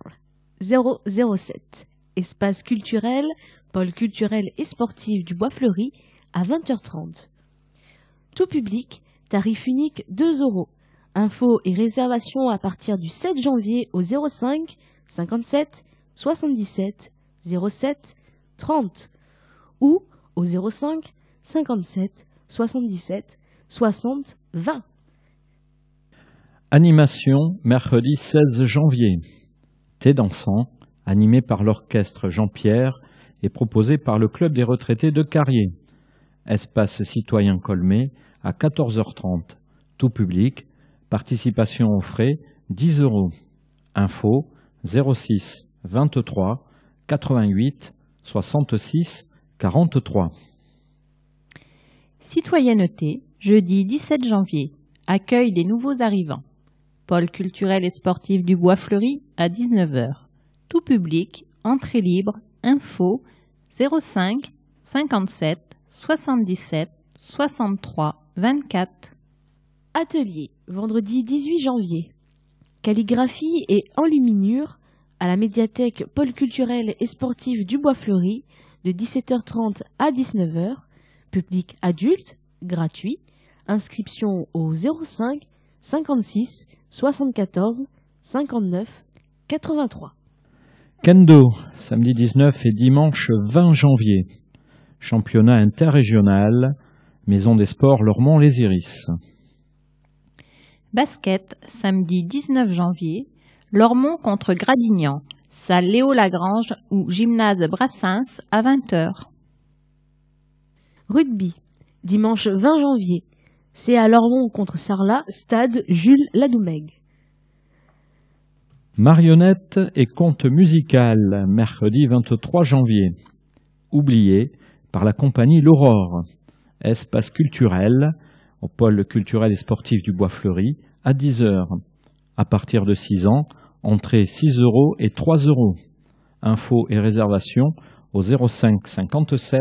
007. Espace culturel, pôle culturel et sportif du Bois Fleuri à 20h30. Tout public, tarif unique 2 euros. Infos et réservations à partir du 7 janvier au 05 57 77 07 30 ou au 05 57 77 60 20. Animation, mercredi 16 janvier. Thé dansant, animé par l'orchestre Jean-Pierre et proposé par le Club des retraités de Carrier. Espace citoyen Colmé à 14h30. Tout public. Participation aux frais 10 euros. Info 06 23 88 66 43. Citoyenneté, jeudi 17 janvier. Accueil des nouveaux arrivants. Pôle culturel et sportif du Bois Fleuri à 19h. Tout public, entrée libre, info 05 57 77 63 24. Atelier, vendredi 18 janvier. Calligraphie et enluminure à la médiathèque Pôle culturel et sportif du Bois Fleuri de 17h30 à 19h. Public adulte, gratuit. Inscription au 05 56 74 59 83. Kendo, samedi 19 et dimanche 20 janvier. Championnat interrégional, Maison des Sports Lormont-les Iris. Basket, samedi 19 janvier. Lormont contre Gradignan. Salle Léo Lagrange ou gymnase Brassens à 20h. Rugby, dimanche 20 janvier. C'est à Lormont contre Sarlat, stade Jules Ladoumègue. Marionnette et conte musical, mercredi 23 janvier. Oublié par la compagnie L'Aurore. Espace culturel, au pôle culturel et sportif du Bois Fleuri, à 10 heures. À partir de 6 ans, entrée 6 euros et 3 euros. Infos et réservations au 05 57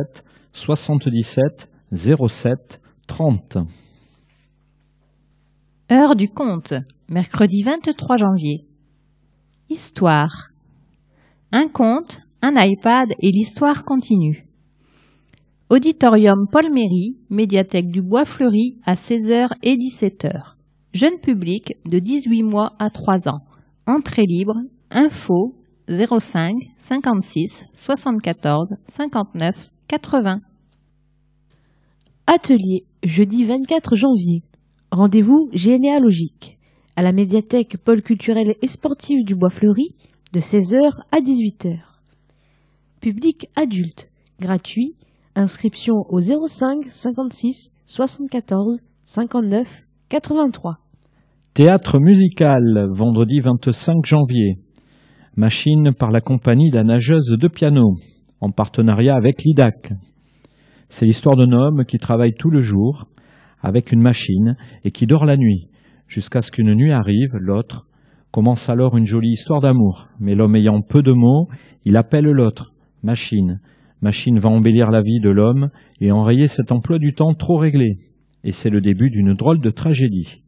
77 07 30. Heure du conte, mercredi 23 janvier. Histoire. Un conte, un iPad et l'histoire continue. Auditorium Paul Méry, médiathèque du Bois Fleuri à 16h et 17h. Jeune public de 18 mois à 3 ans. Entrée libre, info 05 56 74 59 80. Atelier, jeudi 24 janvier. Rendez-vous généalogique à la médiathèque Pôle culturel et sportif du Bois Fleuri de 16h à 18h. Public adulte, gratuit, inscription au 05 56 74 59 83. Théâtre musical, vendredi 25 janvier. Machine par la compagnie La Nageuse de Piano, en partenariat avec l'IDAC. C'est l'histoire d'un homme qui travaille tout le jour avec une machine et qui dort la nuit, jusqu'à ce qu'une nuit arrive, l'autre. Commence alors une jolie histoire d'amour, mais l'homme ayant peu de mots, il appelle l'autre, machine. Machine va embellir la vie de l'homme et enrayer cet emploi du temps trop réglé. Et c'est le début d'une drôle de tragédie.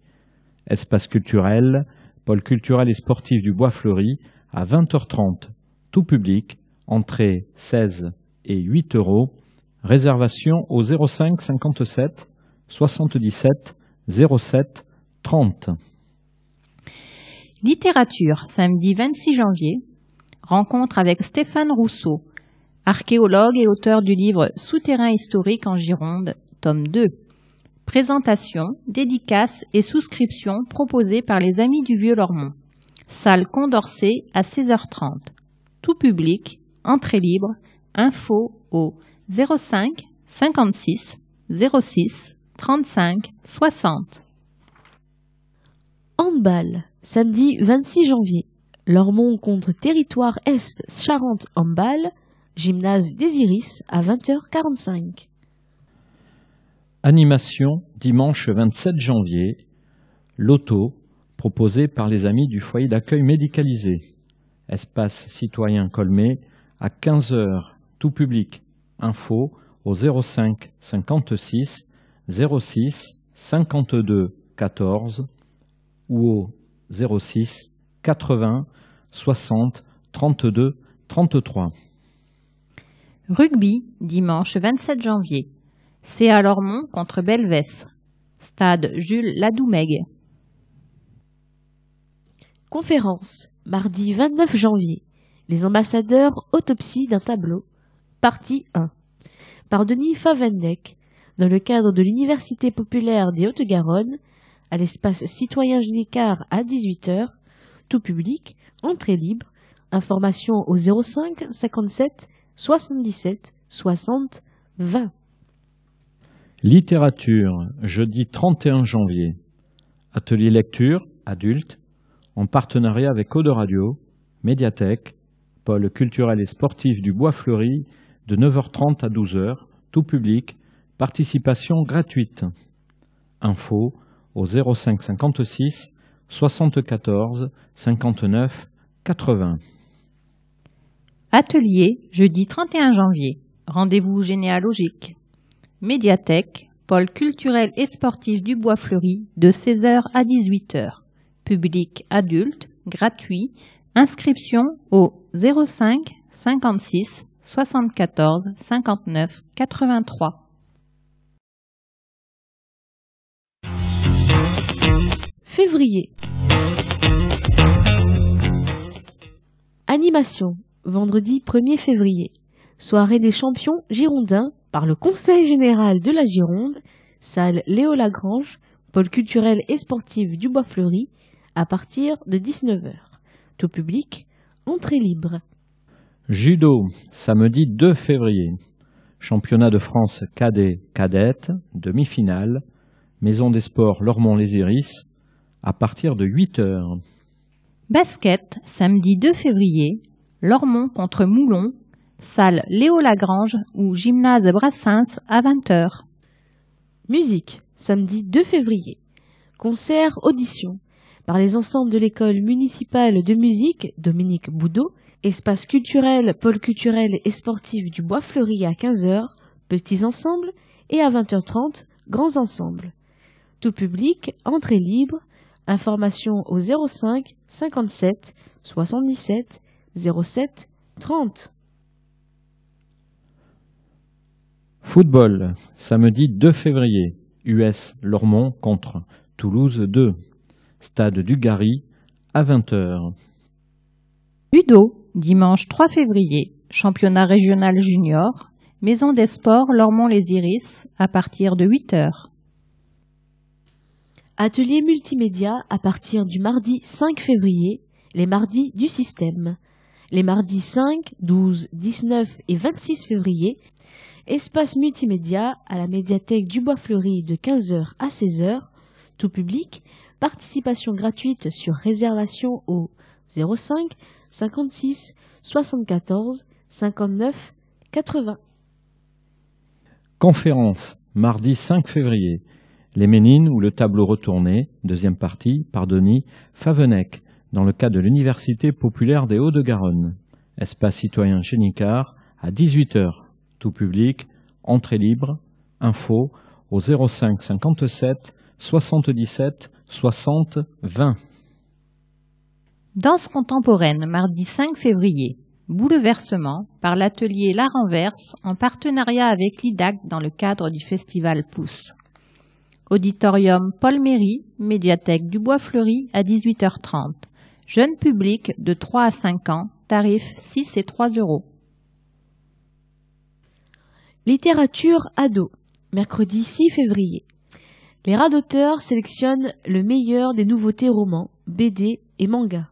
Espace culturel, pôle culturel et sportif du Bois Fleuri, à 20h30, tout public, entrée 16 et 8 euros, réservation au 05 57 77 07 30. Littérature, samedi 26 janvier. Rencontre avec Stéphane Rousseau, archéologue et auteur du livre Souterrain historique en Gironde, tome 2. Présentation, dédicace et souscription proposées par les Amis du Vieux-Lormont. Salle Condorcet à 16h30. Tout public, entrée libre, info au 05 56 06 35 60. Handball, samedi 26 janvier. Lormont contre Territoire Est Charente Handball, gymnase des Iris à 20h45. Animation, dimanche 27 janvier. Loto, proposé par les amis du foyer d'accueil médicalisé. Espace citoyen Colmé à 15h, tout public. Info au 05 56 06 52 14 ou au 06 80 60 32 33. Rugby, dimanche 27 janvier. C'est à Lormont contre Belvès. Stade Jules Ladoumègue. Conférence, mardi 29 janvier. Les ambassadeurs autopsie d'un tableau. Partie 1. Par Denis Favendek, dans le cadre de l'Université populaire des Hautes-Garonne, à l'espace citoyen Génicard à 18h, tout public, entrée libre, information au 05 57 77 60 20. Littérature, jeudi 31 janvier. Atelier lecture, adulte, en partenariat avec Eau Radio, médiathèque, pôle culturel et sportif du Bois Fleuri, de 9h30 à 12h, tout public, participation gratuite. Info au 05 56 74 59 80. Atelier, jeudi 31 janvier. Rendez-vous généalogique. Médiathèque, pôle culturel et sportif du Bois Fleuri, de 16h à 18h. Public adulte, gratuit. Inscription au 05 56 74 59 83. Février. Animation, vendredi 1er février. Soirée des champions girondins par le Conseil général de la Gironde, salle Léo Lagrange, pôle culturel et sportif du Bois Fleuri, à partir de 19h. Tout public, entrée libre. Judo, samedi 2 février. Championnat de France cadet cadette, demi-finale, Maison des Sports Lormont-les Iris, à partir de 8 heures. Basket, samedi 2 février, Lormont contre Moulon, salle Léo Lagrange ou gymnase Brassens à 20 heures. Musique, samedi 2 février. Concert audition par les ensembles de l'école municipale de musique Dominique Boudot, espace culturel, pôle culturel et sportif du Bois Fleuri à 15h, petits ensembles, et à 20h30, grands ensembles. Tout public, entrée libre, information au 05 57 77 07 30. Football, samedi 2 février, US Lormont contre Toulouse 2, stade du Gary à 20h. Judo, dimanche 3 février, championnat régional junior, Maison des Sports, Lormont-les-Iris, à partir de 8 heures. Atelier multimédia à partir du mardi 5 février, les mardis du système. Les mardis 5, 12, 19 et 26 février, espace multimédia à la médiathèque du Bois Fleuri de 15h à 16h, tout public, participation gratuite sur réservation au 05 56 74 59 80. Conférence, mardi 5 février. Les Ménines ou le tableau retourné, deuxième partie, par Denis Favenec, dans le cadre de l'Université populaire des Hauts-de-Garonne. Espace citoyen chez Nicard, à 18h. Tout public, entrée libre, info au 05 57 77 60 20. Danse contemporaine, mardi 5 février. Bouleversement par l'atelier La Renverse en partenariat avec l'IDAC dans le cadre du festival Pousse. Auditorium Paul Méry, médiathèque du Bois Fleuri à 18h30. Jeune public de 3 à 5 ans, tarif 6 et 3 euros. Littérature ado, mercredi 6 février. Les radoteurs sélectionnent le meilleur des nouveautés romans, BD et mangas.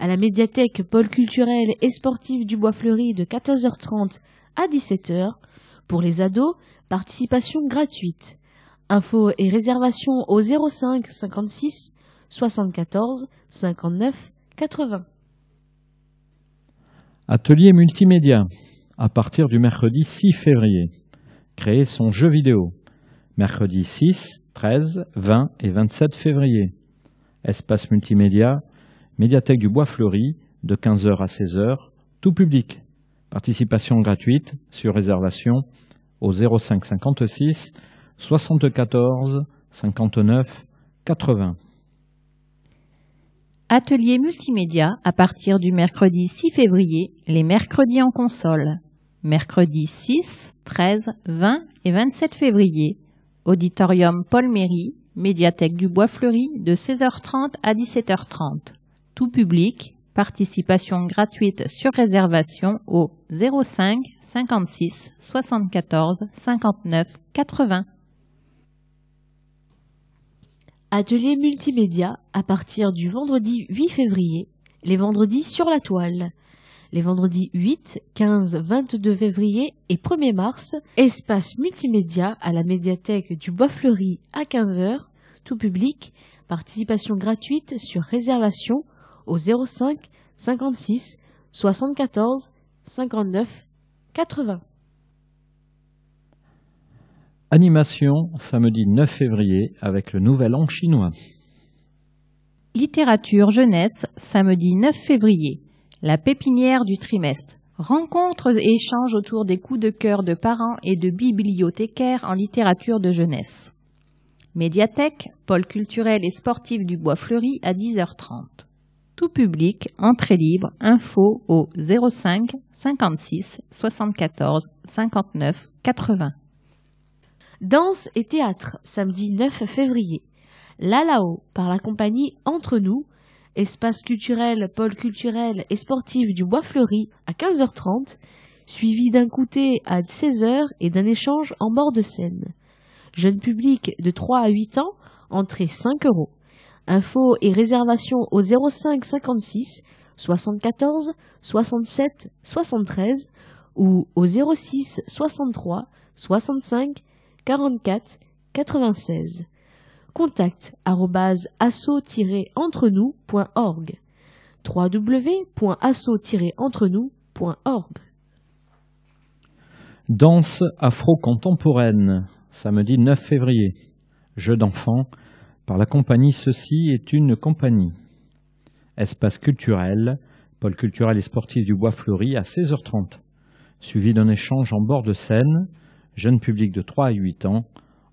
À la médiathèque Pôle culturel et sportif du Bois Fleuri de 14h30 à 17h, pour les ados, participation gratuite. Infos et réservations au 05 56 74 59 80. Atelier multimédia à partir du mercredi 6 février. Créer son jeu vidéo. Mercredi 6, 13, 20 et 27 février. Espace multimédia, médiathèque du Bois Fleuri, de 15h à 16h, tout public. Participation gratuite sur réservation au 05 56 74 59 80. Atelier multimédia à partir du mercredi 6 février, les mercredis en console. Mercredi 6, 13, 20 et 27 février, auditorium Paul Méry, médiathèque du Bois Fleuri de 16h30 à 17h30. Tout public, participation gratuite sur réservation au 05 56 74 59 80. Atelier multimédia à partir du vendredi 8 février, les vendredis sur la toile. Les vendredis 8, 15, 22 février et 1er mars, espace multimédia à la médiathèque du Bois Fleuri à 15h, tout public, participation gratuite sur réservation au 05 56 74 59 80. Animation samedi 9 février avec le Nouvel An chinois. Littérature jeunesse samedi 9 février. La pépinière du trimestre. Rencontres et échanges autour des coups de cœur de parents et de bibliothécaires en littérature de jeunesse. Médiathèque, pôle culturel et sportif du Bois Fleuri à 10h30. Tout public, entrée libre, info au 05 56 74 59 80. Danse et théâtre, samedi 9 février. L'Alao, par la compagnie Entre nous, espace culturel, pôle culturel et sportif du Bois Fleuri à 15h30, suivi d'un goûter à 16h et d'un échange en bord de scène. Jeune public de 3 à 8 ans, entrée 5 euros. Infos et réservations au 05 56 74 67 73 ou au 06 63 65 44 96. Contact asso-entre-nous.org www.asso-entre-nous.org Danse afro-contemporaine, samedi 9 février. Jeu d'enfant par la compagnie Ceci est une compagnie. Espace culturel, pôle culturel et sportif du Bois Fleuri à 16h30, suivi d'un échange en bord de Seine jeune public de 3 à 8 ans,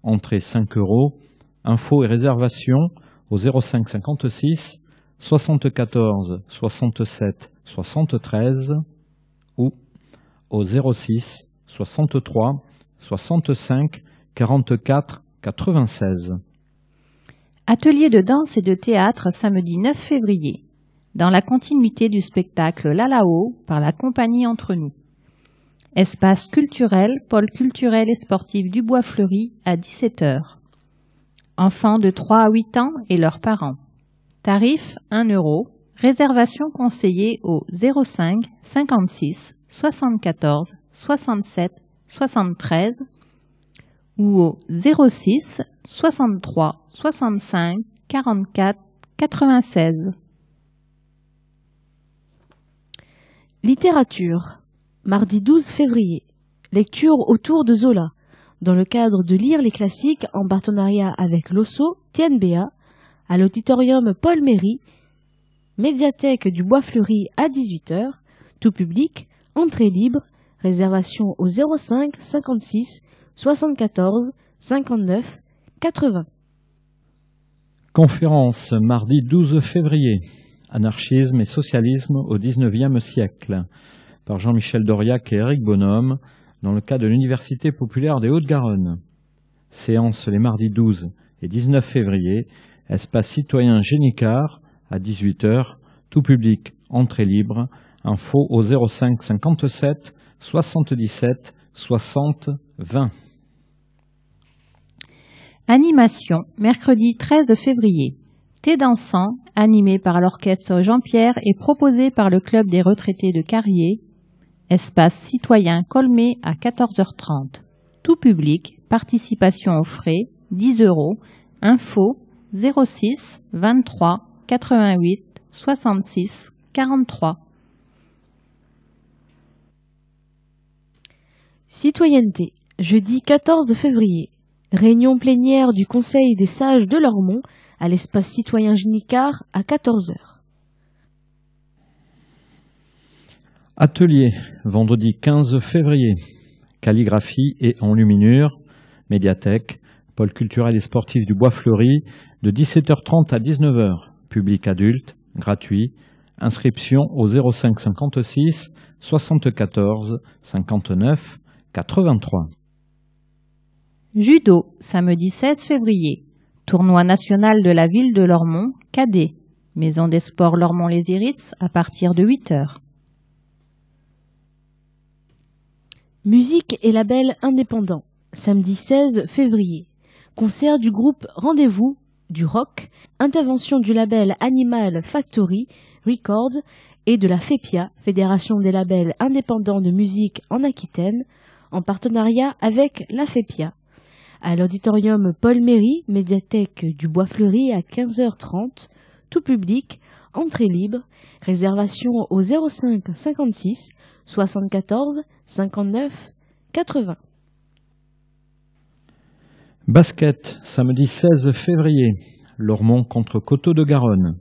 entrée 5 euros, infos et réservations au 05 56 74 67 73 ou au 06 63 65 44 96. Atelier de danse et de théâtre samedi 9 février, dans la continuité du spectacle Lalao par la compagnie Entre nous. Espace culturel, pôle culturel et sportif du Bois Fleuri à 17h. Enfants de 3 à 8 ans et leurs parents. Tarif 1 euro. Réservation conseillée au 05 56 74 67 73 ou au 06 63 65 44 96. Littérature. Mardi 12 février. Lecture autour de Zola. Dans le cadre de Lire les classiques en partenariat avec l'OSSO, TNBA, à l'auditorium Paul Méry, médiathèque du Bois Fleuri à 18h, tout public, entrée libre, réservation au 05 56 74 59 80. Conférence mardi 12 février. Anarchisme et socialisme au XIXe siècle par Jean-Michel Doriac et Eric Bonhomme dans le cadre de l'Université populaire des Hauts-de-Garonne. Séance les mardis 12 et 19 février, espace citoyen Génicard à 18h, tout public, entrée libre, info au 05 57 77 60 20. Animation, mercredi 13 février. Thé dansant, animé par l'orchestre Jean-Pierre et proposé par le club des retraités de Carrier. Espace citoyen Colmé à 14h30. Tout public, participation aux frais, 10 euros. Info 06 23 88 66 43. Citoyenneté. Jeudi 14 février. Réunion plénière du Conseil des sages de Lormont à l'espace citoyen Ginicard à 14h. Atelier, vendredi 15 février. Calligraphie et enluminure, médiathèque, pôle culturel et sportif du Bois Fleuri, de 17h30 à 19h. Public adulte, gratuit. Inscription au 05 56 74 59 83. Judo, samedi 16 février. Tournoi national de la ville de Lormont, cadet. Maison des sports Lormont-les-Iris à partir de 8 heures. Musique et label indépendant. Samedi 16 février. Concert du groupe Rendez-vous, du rock, intervention du label Animal Factory Records et de la FEPIA, Fédération des labels indépendants de musique en Aquitaine, en partenariat avec la FEPIA à l'auditorium Paul Méry, médiathèque du Bois Fleuri à 15h30, tout public, entrée libre, réservation au 05 56 74 59 80. Basket, samedi 16 février, Lormont contre Coteau de Garonne,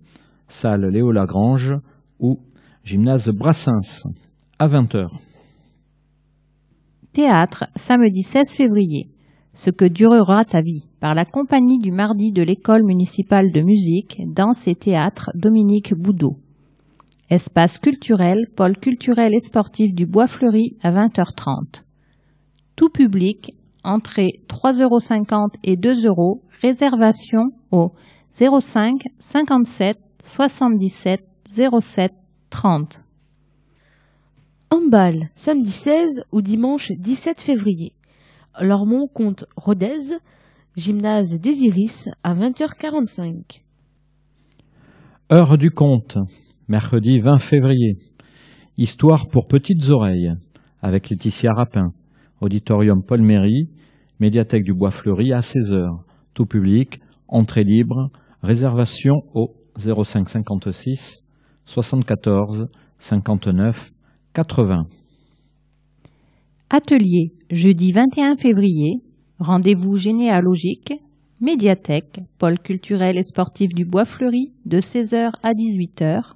salle Léo Lagrange ou gymnase Brassens, à 20h. Théâtre, samedi 16 février. Ce que durera ta vie, par la compagnie du mardi de l'école municipale de musique, danse et théâtre Dominique Boudot. Espace culturel, pôle culturel et sportif du Bois Fleuri à 20h30. Tout public, entrée 3,50 euros et 2 euros, réservation au 05 57 77 07 30. Handball, samedi 16 ou dimanche 17 février. Lormont compte Rodez, gymnase des Iris à 20h45. Heure du compte, mercredi 20 février. Histoire pour petites oreilles, avec Laetitia Rapin. Auditorium Paul Méry, médiathèque du Bois Fleuri à 16h. Tout public, entrée libre, réservation au 05 56 74 59 80. Atelier, jeudi 21 février. Rendez-vous généalogique, médiathèque, pôle culturel et sportif du Bois Fleuri, de 16h à 18h.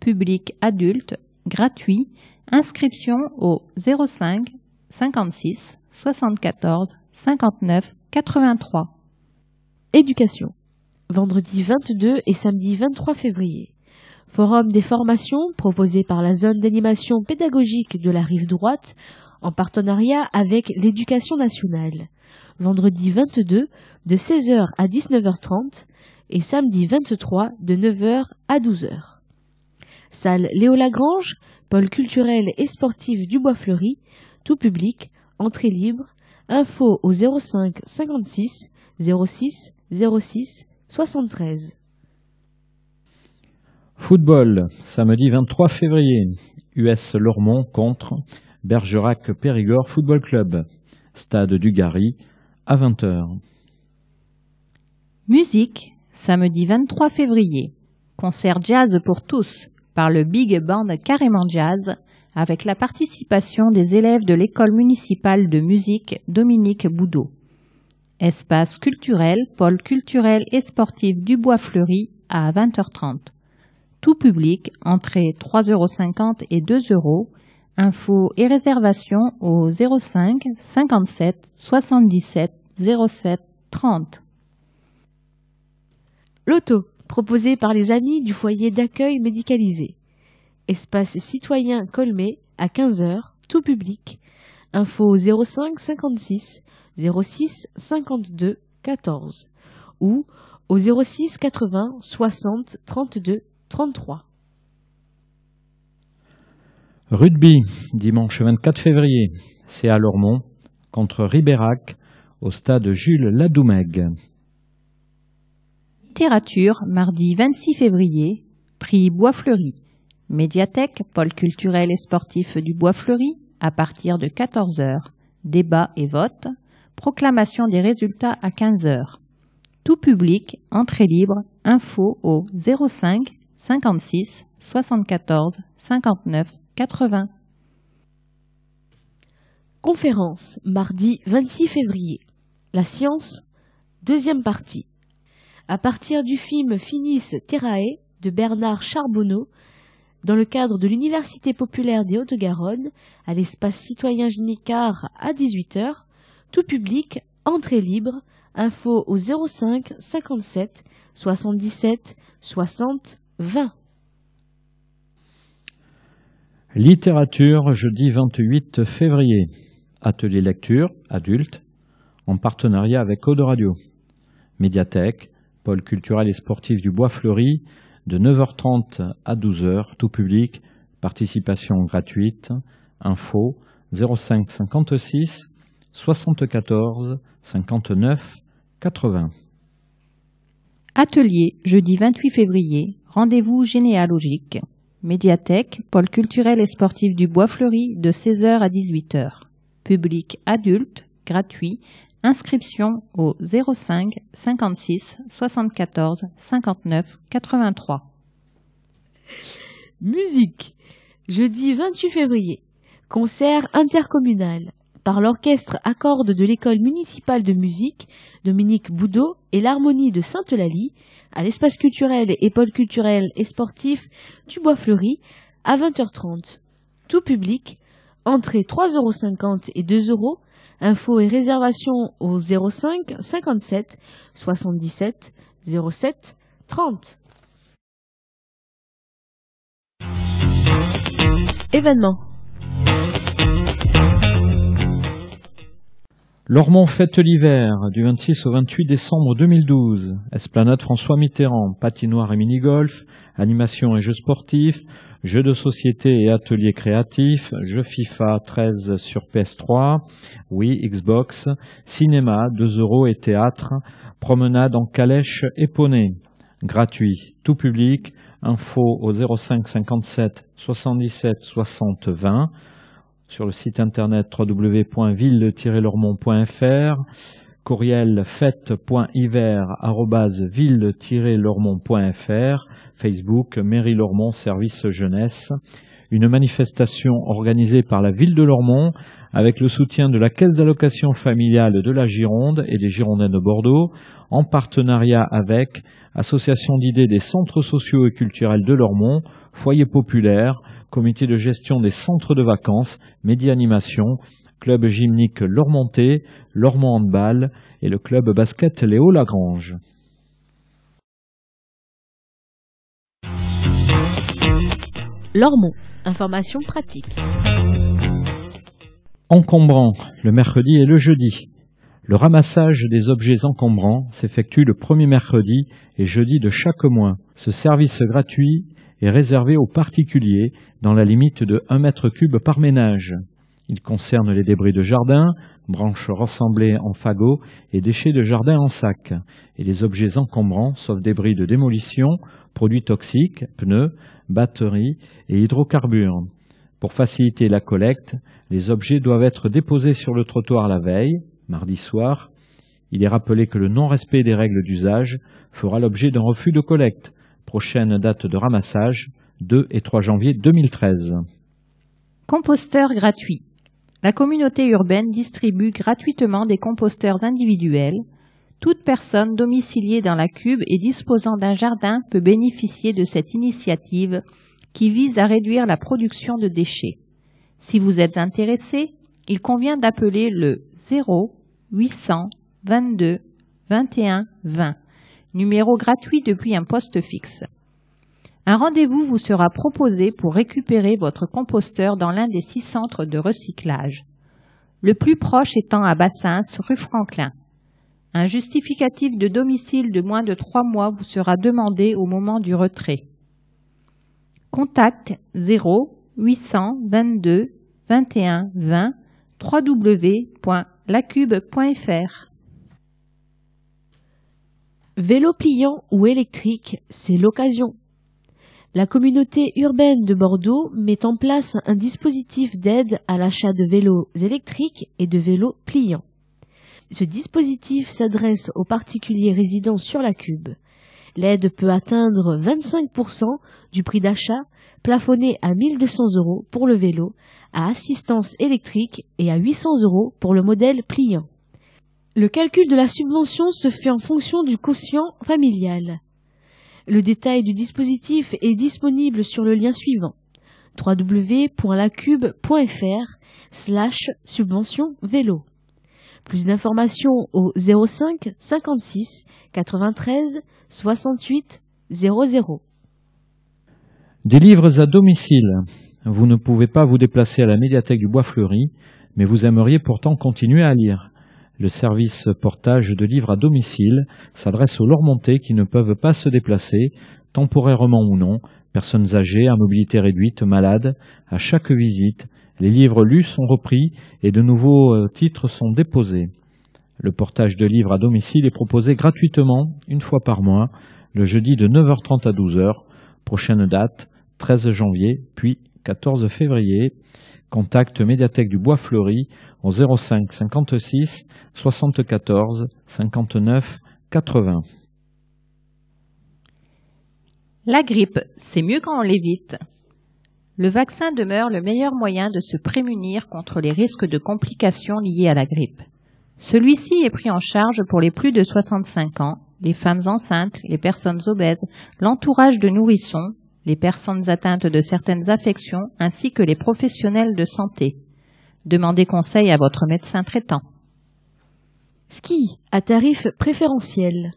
Public adulte, gratuit. Inscription au 05 56 74 59 83. Éducation. Vendredi 22 et samedi 23 février. Forum des formations proposé par la zone d'animation pédagogique de la rive droite en partenariat avec l'éducation nationale. Vendredi 22 de 16h à 19h30 et samedi 23 de 9h à 12h. Salle Léo Lagrange, pôle culturel et sportif du Bois Fleuri, tout public, entrée libre, info au 05 56 06 06 73. Football, samedi 23 février, US Lormont contre Bergerac Périgord Football Club, stade du Gary, à 20h. Musique, samedi 23 février, concert jazz pour tous par le Big Band Carrément Jazz avec la participation des élèves de l'école municipale de musique Dominique Boudot. Espace culturel, pôle culturel et sportif du Bois Fleuri à 20h30. Tout public, entrée 3,50 euros et 2 euros. Infos et réservations au 05 57 77 07 30. L'auto, proposé par les amis du foyer d'accueil médicalisé. Espace citoyen Colmé à 15h, tout public. Info 05 56 06 52 14 ou au 06 80 60 32 33. Rugby, dimanche 24 février, c'est à Lormont contre Ribérac au stade Jules Ladoumègue. Littérature, mardi 26 février, prix Bois-Fleuri. Médiathèque, pôle culturel et sportif du Bois-Fleuri, à partir de 14h. Débat et vote. Proclamation des résultats à 15h. Tout public, entrée libre, info au 05 56 74 59 80. Conférence, mardi 26 février. La science, deuxième partie. À partir du film Finis Terrae de Bernard Charbonneau, dans le cadre de l'Université populaire des Hautes-Garonne, à l'espace citoyen Ginicard à 18h, tout public, entrée libre, info au 05 57 77 60 20. Littérature, jeudi 28 février. Atelier lecture, adulte, en partenariat avec Code Radio. Médiathèque, pôle culturel et sportif du Bois Fleuri, de 9h30 à 12h, tout public, participation gratuite, info 05 56 74 59 80. Atelier, jeudi 28 février, rendez-vous généalogique. Médiathèque, pôle culturel et sportif du Bois Fleuri, de 16h à 18h. Public adulte, gratuit, Inscription au 05 56 74 59 83. Musique. Jeudi 28 février. Concert intercommunal par l'orchestre à cordes de l'école municipale de musique Dominique Boudot et l'harmonie de Sainte-Lalie à l'espace culturel et pôle culturel et sportif du Bois Fleuri à 20h30. Tout public. Entrée 3,50 euros et 2 euros Infos et réservations au 05 57 77 07 30. Événement. Lormont fête l'hiver du 26 au 28 décembre 2012. Esplanade François Mitterrand, patinoire et mini-golf, animation et jeux sportifs, jeux de société et ateliers créatifs, jeux FIFA 13 sur PS3, Wii, Xbox, cinéma 2 euros et théâtre, promenade en calèche et poney. Gratuit, tout public, info au 05 57 77 60 20 sur le site internet www.ville-lormont.fr courriel fête.hiver.ville-lormont.fr Facebook Mairie Lormont Service Jeunesse, une manifestation organisée par la ville de Lormont avec le soutien de la Caisse d'allocation familiale de la Gironde et des Girondins de Bordeaux, en partenariat avec Association d'idées des centres sociaux et culturels de Lormont, Foyer populaire, Comité de gestion des centres de vacances, Média Animation, Club gymnique Lormontais, Lormont Handball et le club basket Léo Lagrange. Lormont. Information pratique. Encombrant, le mercredi et le jeudi. Le ramassage des objets encombrants s'effectue le premier mercredi et jeudi de chaque mois. Ce service gratuit est réservé aux particuliers dans la limite de 1 mètre cube par ménage. Il concerne les débris de jardin, branches rassemblées en fagots et déchets de jardin en sac, et les objets encombrants, sauf débris de démolition, produits toxiques, pneus, batteries et hydrocarbures. Pour faciliter la collecte, les objets doivent être déposés sur le trottoir la veille, mardi soir. Il est rappelé que le non-respect des règles d'usage fera l'objet d'un refus de collecte. Prochaine date de ramassage, 2 et 3 janvier 2013. Composteur gratuit. La communauté urbaine distribue gratuitement des composteurs individuels. Toute personne domiciliée dans la cube et disposant d'un jardin peut bénéficier de cette initiative qui vise à réduire la production de déchets. Si vous êtes intéressé, il convient d'appeler le 0 800 22 21 20, numéro gratuit depuis un poste fixe. Un rendez-vous vous sera proposé pour récupérer votre composteur dans l'un des six centres de recyclage, le plus proche étant à Bassins, rue Franklin. Un justificatif de domicile de moins de trois mois vous sera demandé au moment du retrait. Contact 0 822 21 20 www.lacube.fr Vélo pliant ou électrique, c'est l'occasion. La communauté urbaine de Bordeaux met en place un dispositif d'aide à l'achat de vélos électriques et de vélos pliants. Ce dispositif s'adresse aux particuliers résidant sur la cube. L'aide peut atteindre 25% du prix d'achat, plafonné à 1200 euros pour le vélo, à assistance électrique et à 800 euros pour le modèle pliant. Le calcul de la subvention se fait en fonction du quotient familial. Le détail du dispositif est disponible sur le lien suivant www.lacube.fr slash subvention vélo. Plus d'informations au 05 56 93 68 00. Des livres à domicile. Vous ne pouvez pas vous déplacer à la médiathèque du Bois Fleuri, mais vous aimeriez pourtant continuer à lire. Le service portage de livres à domicile s'adresse aux Lormontais qui ne peuvent pas se déplacer, temporairement ou non, personnes âgées, à mobilité réduite, malades. À chaque visite, les livres lus sont repris et de nouveaux euh, titres sont déposés. Le portage de livres à domicile est proposé gratuitement une fois par mois, le jeudi de 9h30 à 12h. Prochaine date, 13 janvier, puis 14 février. Contact médiathèque du Bois Fleuri au 05 56 74 59 80. La grippe, c'est mieux quand on l'évite. Le vaccin demeure le meilleur moyen de se prémunir contre les risques de complications liées à la grippe. Celui-ci est pris en charge pour les plus de 65 ans, les femmes enceintes, les personnes obèses, l'entourage de nourrissons, les personnes atteintes de certaines affections ainsi que les professionnels de santé. Demandez conseil à votre médecin traitant. Ski à tarif préférentiel.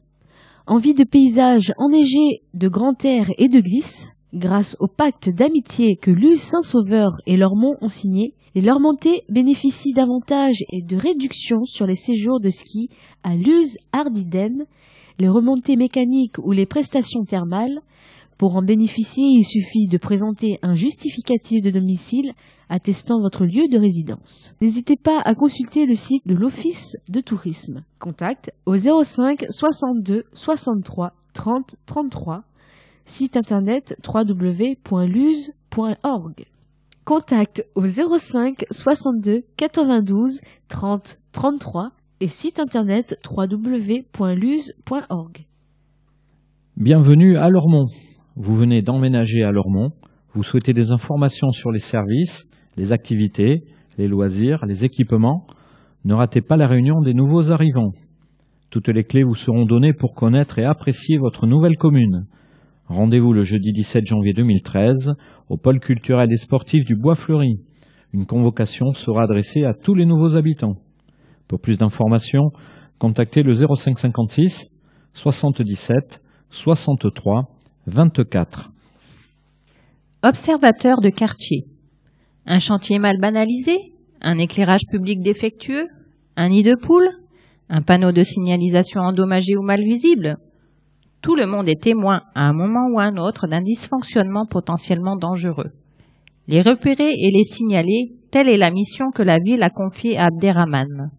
Envie de paysages enneigés, de grand air et de glisse, grâce au pacte d'amitié que Luz Saint-Sauveur et Lormont ont signé, les Lormontais bénéficient d'avantages et de réductions sur les séjours de ski à Luz Ardiden, les remontées mécaniques ou les prestations thermales, pour en bénéficier, il suffit de présenter un justificatif de domicile attestant votre lieu de résidence. N'hésitez pas à consulter le site de l'Office de tourisme. Contact au 05 62 63 30 33. Site internet www.luz.org. Contact au 05 62 92 30 33 et site internet www.luz.org. Bienvenue à Lormont. Vous venez d'emménager à Lormont, vous souhaitez des informations sur les services, les activités, les loisirs, les équipements, ne ratez pas la réunion des nouveaux arrivants. Toutes les clés vous seront données pour connaître et apprécier votre nouvelle commune. Rendez-vous le jeudi 17 janvier 2013 au pôle culturel et sportif du Bois Fleuri. Une convocation sera adressée à tous les nouveaux habitants. Pour plus d'informations, contactez le 0556 77 63 24. Observateur de quartier. Un chantier mal banalisé Un éclairage public défectueux Un nid de poule Un panneau de signalisation endommagé ou mal visible Tout le monde est témoin à un moment ou à un autre d'un dysfonctionnement potentiellement dangereux. Les repérer et les signaler telle est la mission que la ville a confiée à Abderrahman.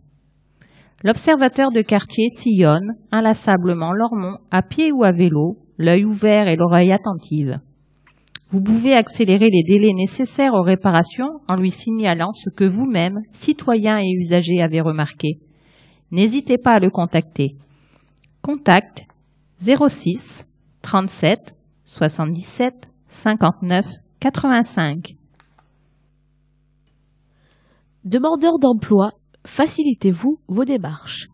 L'observateur de quartier sillonne inlassablement Lormont à pied ou à vélo, l'œil ouvert et l'oreille attentive. Vous pouvez accélérer les délais nécessaires aux réparations en lui signalant ce que vous-même, citoyen et usager, avez remarqué. N'hésitez pas à le contacter. Contact 06 37 77 59 85. Demandeurs d'emploi, facilitez-vous vos démarches.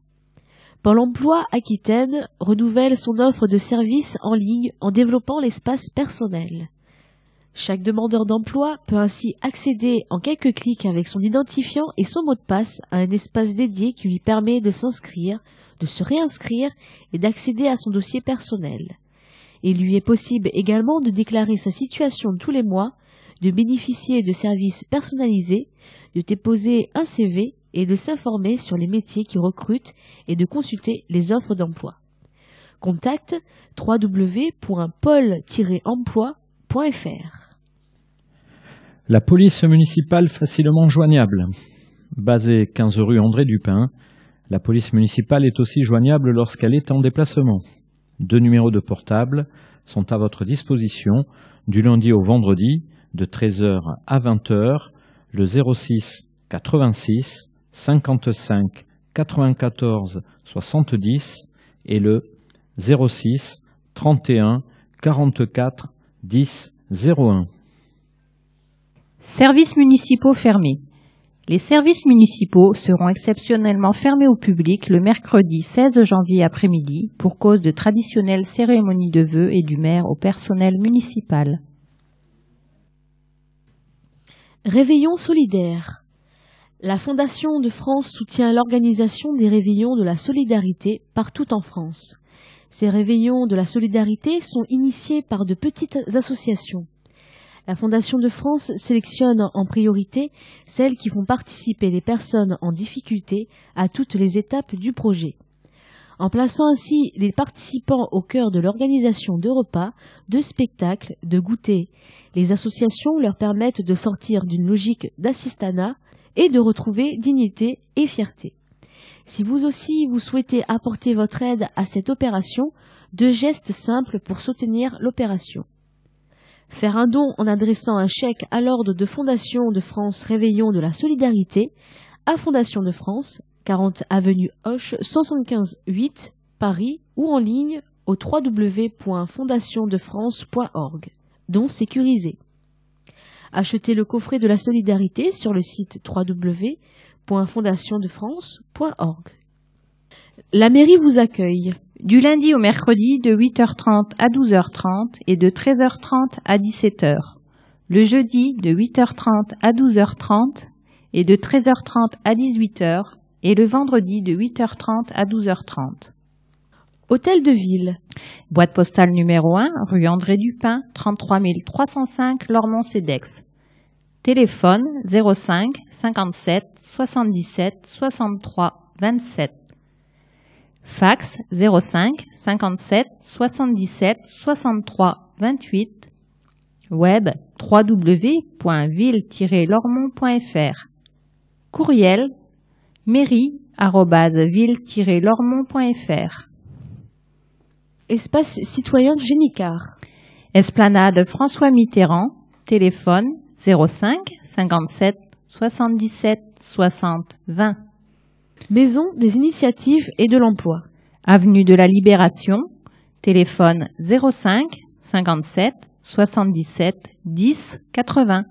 Pôle emploi Aquitaine renouvelle son offre de services en ligne en développant l'espace personnel. Chaque demandeur d'emploi peut ainsi accéder en quelques clics avec son identifiant et son mot de passe à un espace dédié qui lui permet de s'inscrire, de se réinscrire et d'accéder à son dossier personnel. Il lui est possible également de déclarer sa situation tous les mois, de bénéficier de services personnalisés, de déposer un CV et de s'informer sur les métiers qui recrutent et de consulter les offres d'emploi. Contact www.pôle-emploi.fr La police municipale facilement joignable. Basée 15 rue André Dupin, la police municipale est aussi joignable lorsqu'elle est en déplacement. Deux numéros de portable sont à votre disposition du lundi au vendredi de 13h à 20h, le 06 86 55 94 70 et le 06 31 44 10 01. Services municipaux fermés. Les services municipaux seront exceptionnellement fermés au public le mercredi 16 janvier après-midi pour cause de traditionnelles cérémonies de vœux et du maire au personnel municipal. Réveillon solidaire. La Fondation de France soutient l'organisation des réveillons de la solidarité partout en France. Ces réveillons de la solidarité sont initiés par de petites associations. La Fondation de France sélectionne en priorité celles qui font participer les personnes en difficulté à toutes les étapes du projet. En plaçant ainsi les participants au cœur de l'organisation de repas, de spectacles, de goûters, les associations leur permettent de sortir d'une logique d'assistanat et de retrouver dignité et fierté. Si vous aussi vous souhaitez apporter votre aide à cette opération, deux gestes simples pour soutenir l'opération. Faire un don en adressant un chèque à l'ordre de Fondation de France Réveillon de la Solidarité à Fondation de France, 40 avenue Hoche, 175 8, Paris, ou en ligne au www.fondationdefrance.org. Don sécurisé. Achetez le coffret de la solidarité sur le site www.fondationdefrance.org. La mairie vous accueille. Du lundi au mercredi de 8h30 à 12h30 et de 13h30 à 17h. Le jeudi de 8h30 à 12h30 et de 13h30 à 18h et le vendredi de 8h30 à 12h30. Hôtel de ville. Boîte postale numéro 1, rue André Dupin, 33 305 Lormont-Cedex. Téléphone 05 57 77 63 27. Fax 05 57 77 63 28. Web www.ville-lormont.fr. Courriel mairie-ville-lormont.fr. Espace citoyen Génicard. Esplanade François Mitterrand. Téléphone 05 57 77 60 20. Maison des initiatives et de l'emploi. Avenue de la Libération. Téléphone 05 57 77 10 80.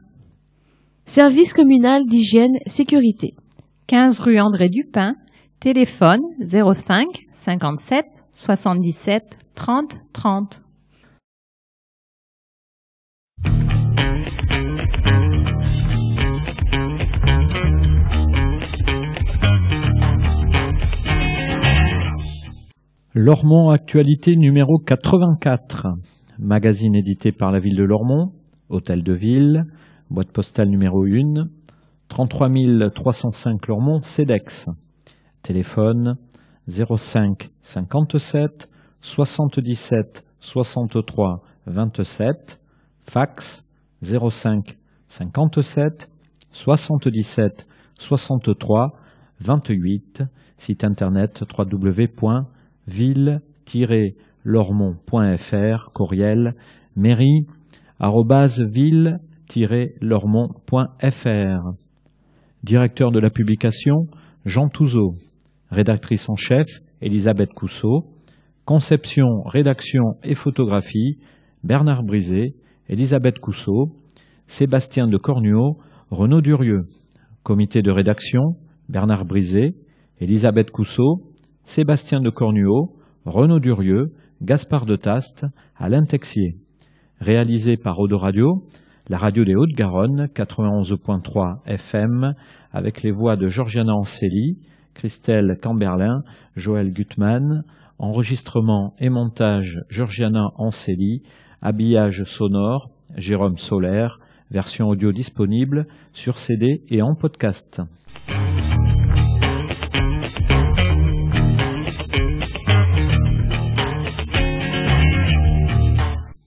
Service communal d'hygiène sécurité. 15 rue André Dupin. Téléphone 05 57 77 30 30. Lormont Actualité numéro 84. Magazine édité par la ville de Lormont, Hôtel de Ville, boîte postale numéro 1, 33 305 Lormont, CEDEX. Téléphone 05 57 77 63 27. Fax 05 57 77 63 28, site internet www.ville-lormont.fr, courriel mairie ville-lormont.fr. Directeur de la publication, Jean Touzeau. Rédactrice en chef, Elisabeth Cousseau. Conception, rédaction et photographie, Bernard Brisé, Elisabeth Cousseau. Sébastien de Cornuau, Renaud Durieux. Comité de rédaction, Bernard Brisé, Elisabeth Cousseau, Sébastien de Cornuau, Renaud Durieux, Gaspard de Taste, Alain Texier. Réalisé par Radio, la radio des Hautes-Garonne, 91.3 FM, avec les voix de Georgiana Anceli, Christelle Camberlin, Joël Gutmann, enregistrement et montage Georgiana Anceli, habillage sonore Jérôme Solaire, version audio disponible sur CD et en podcast.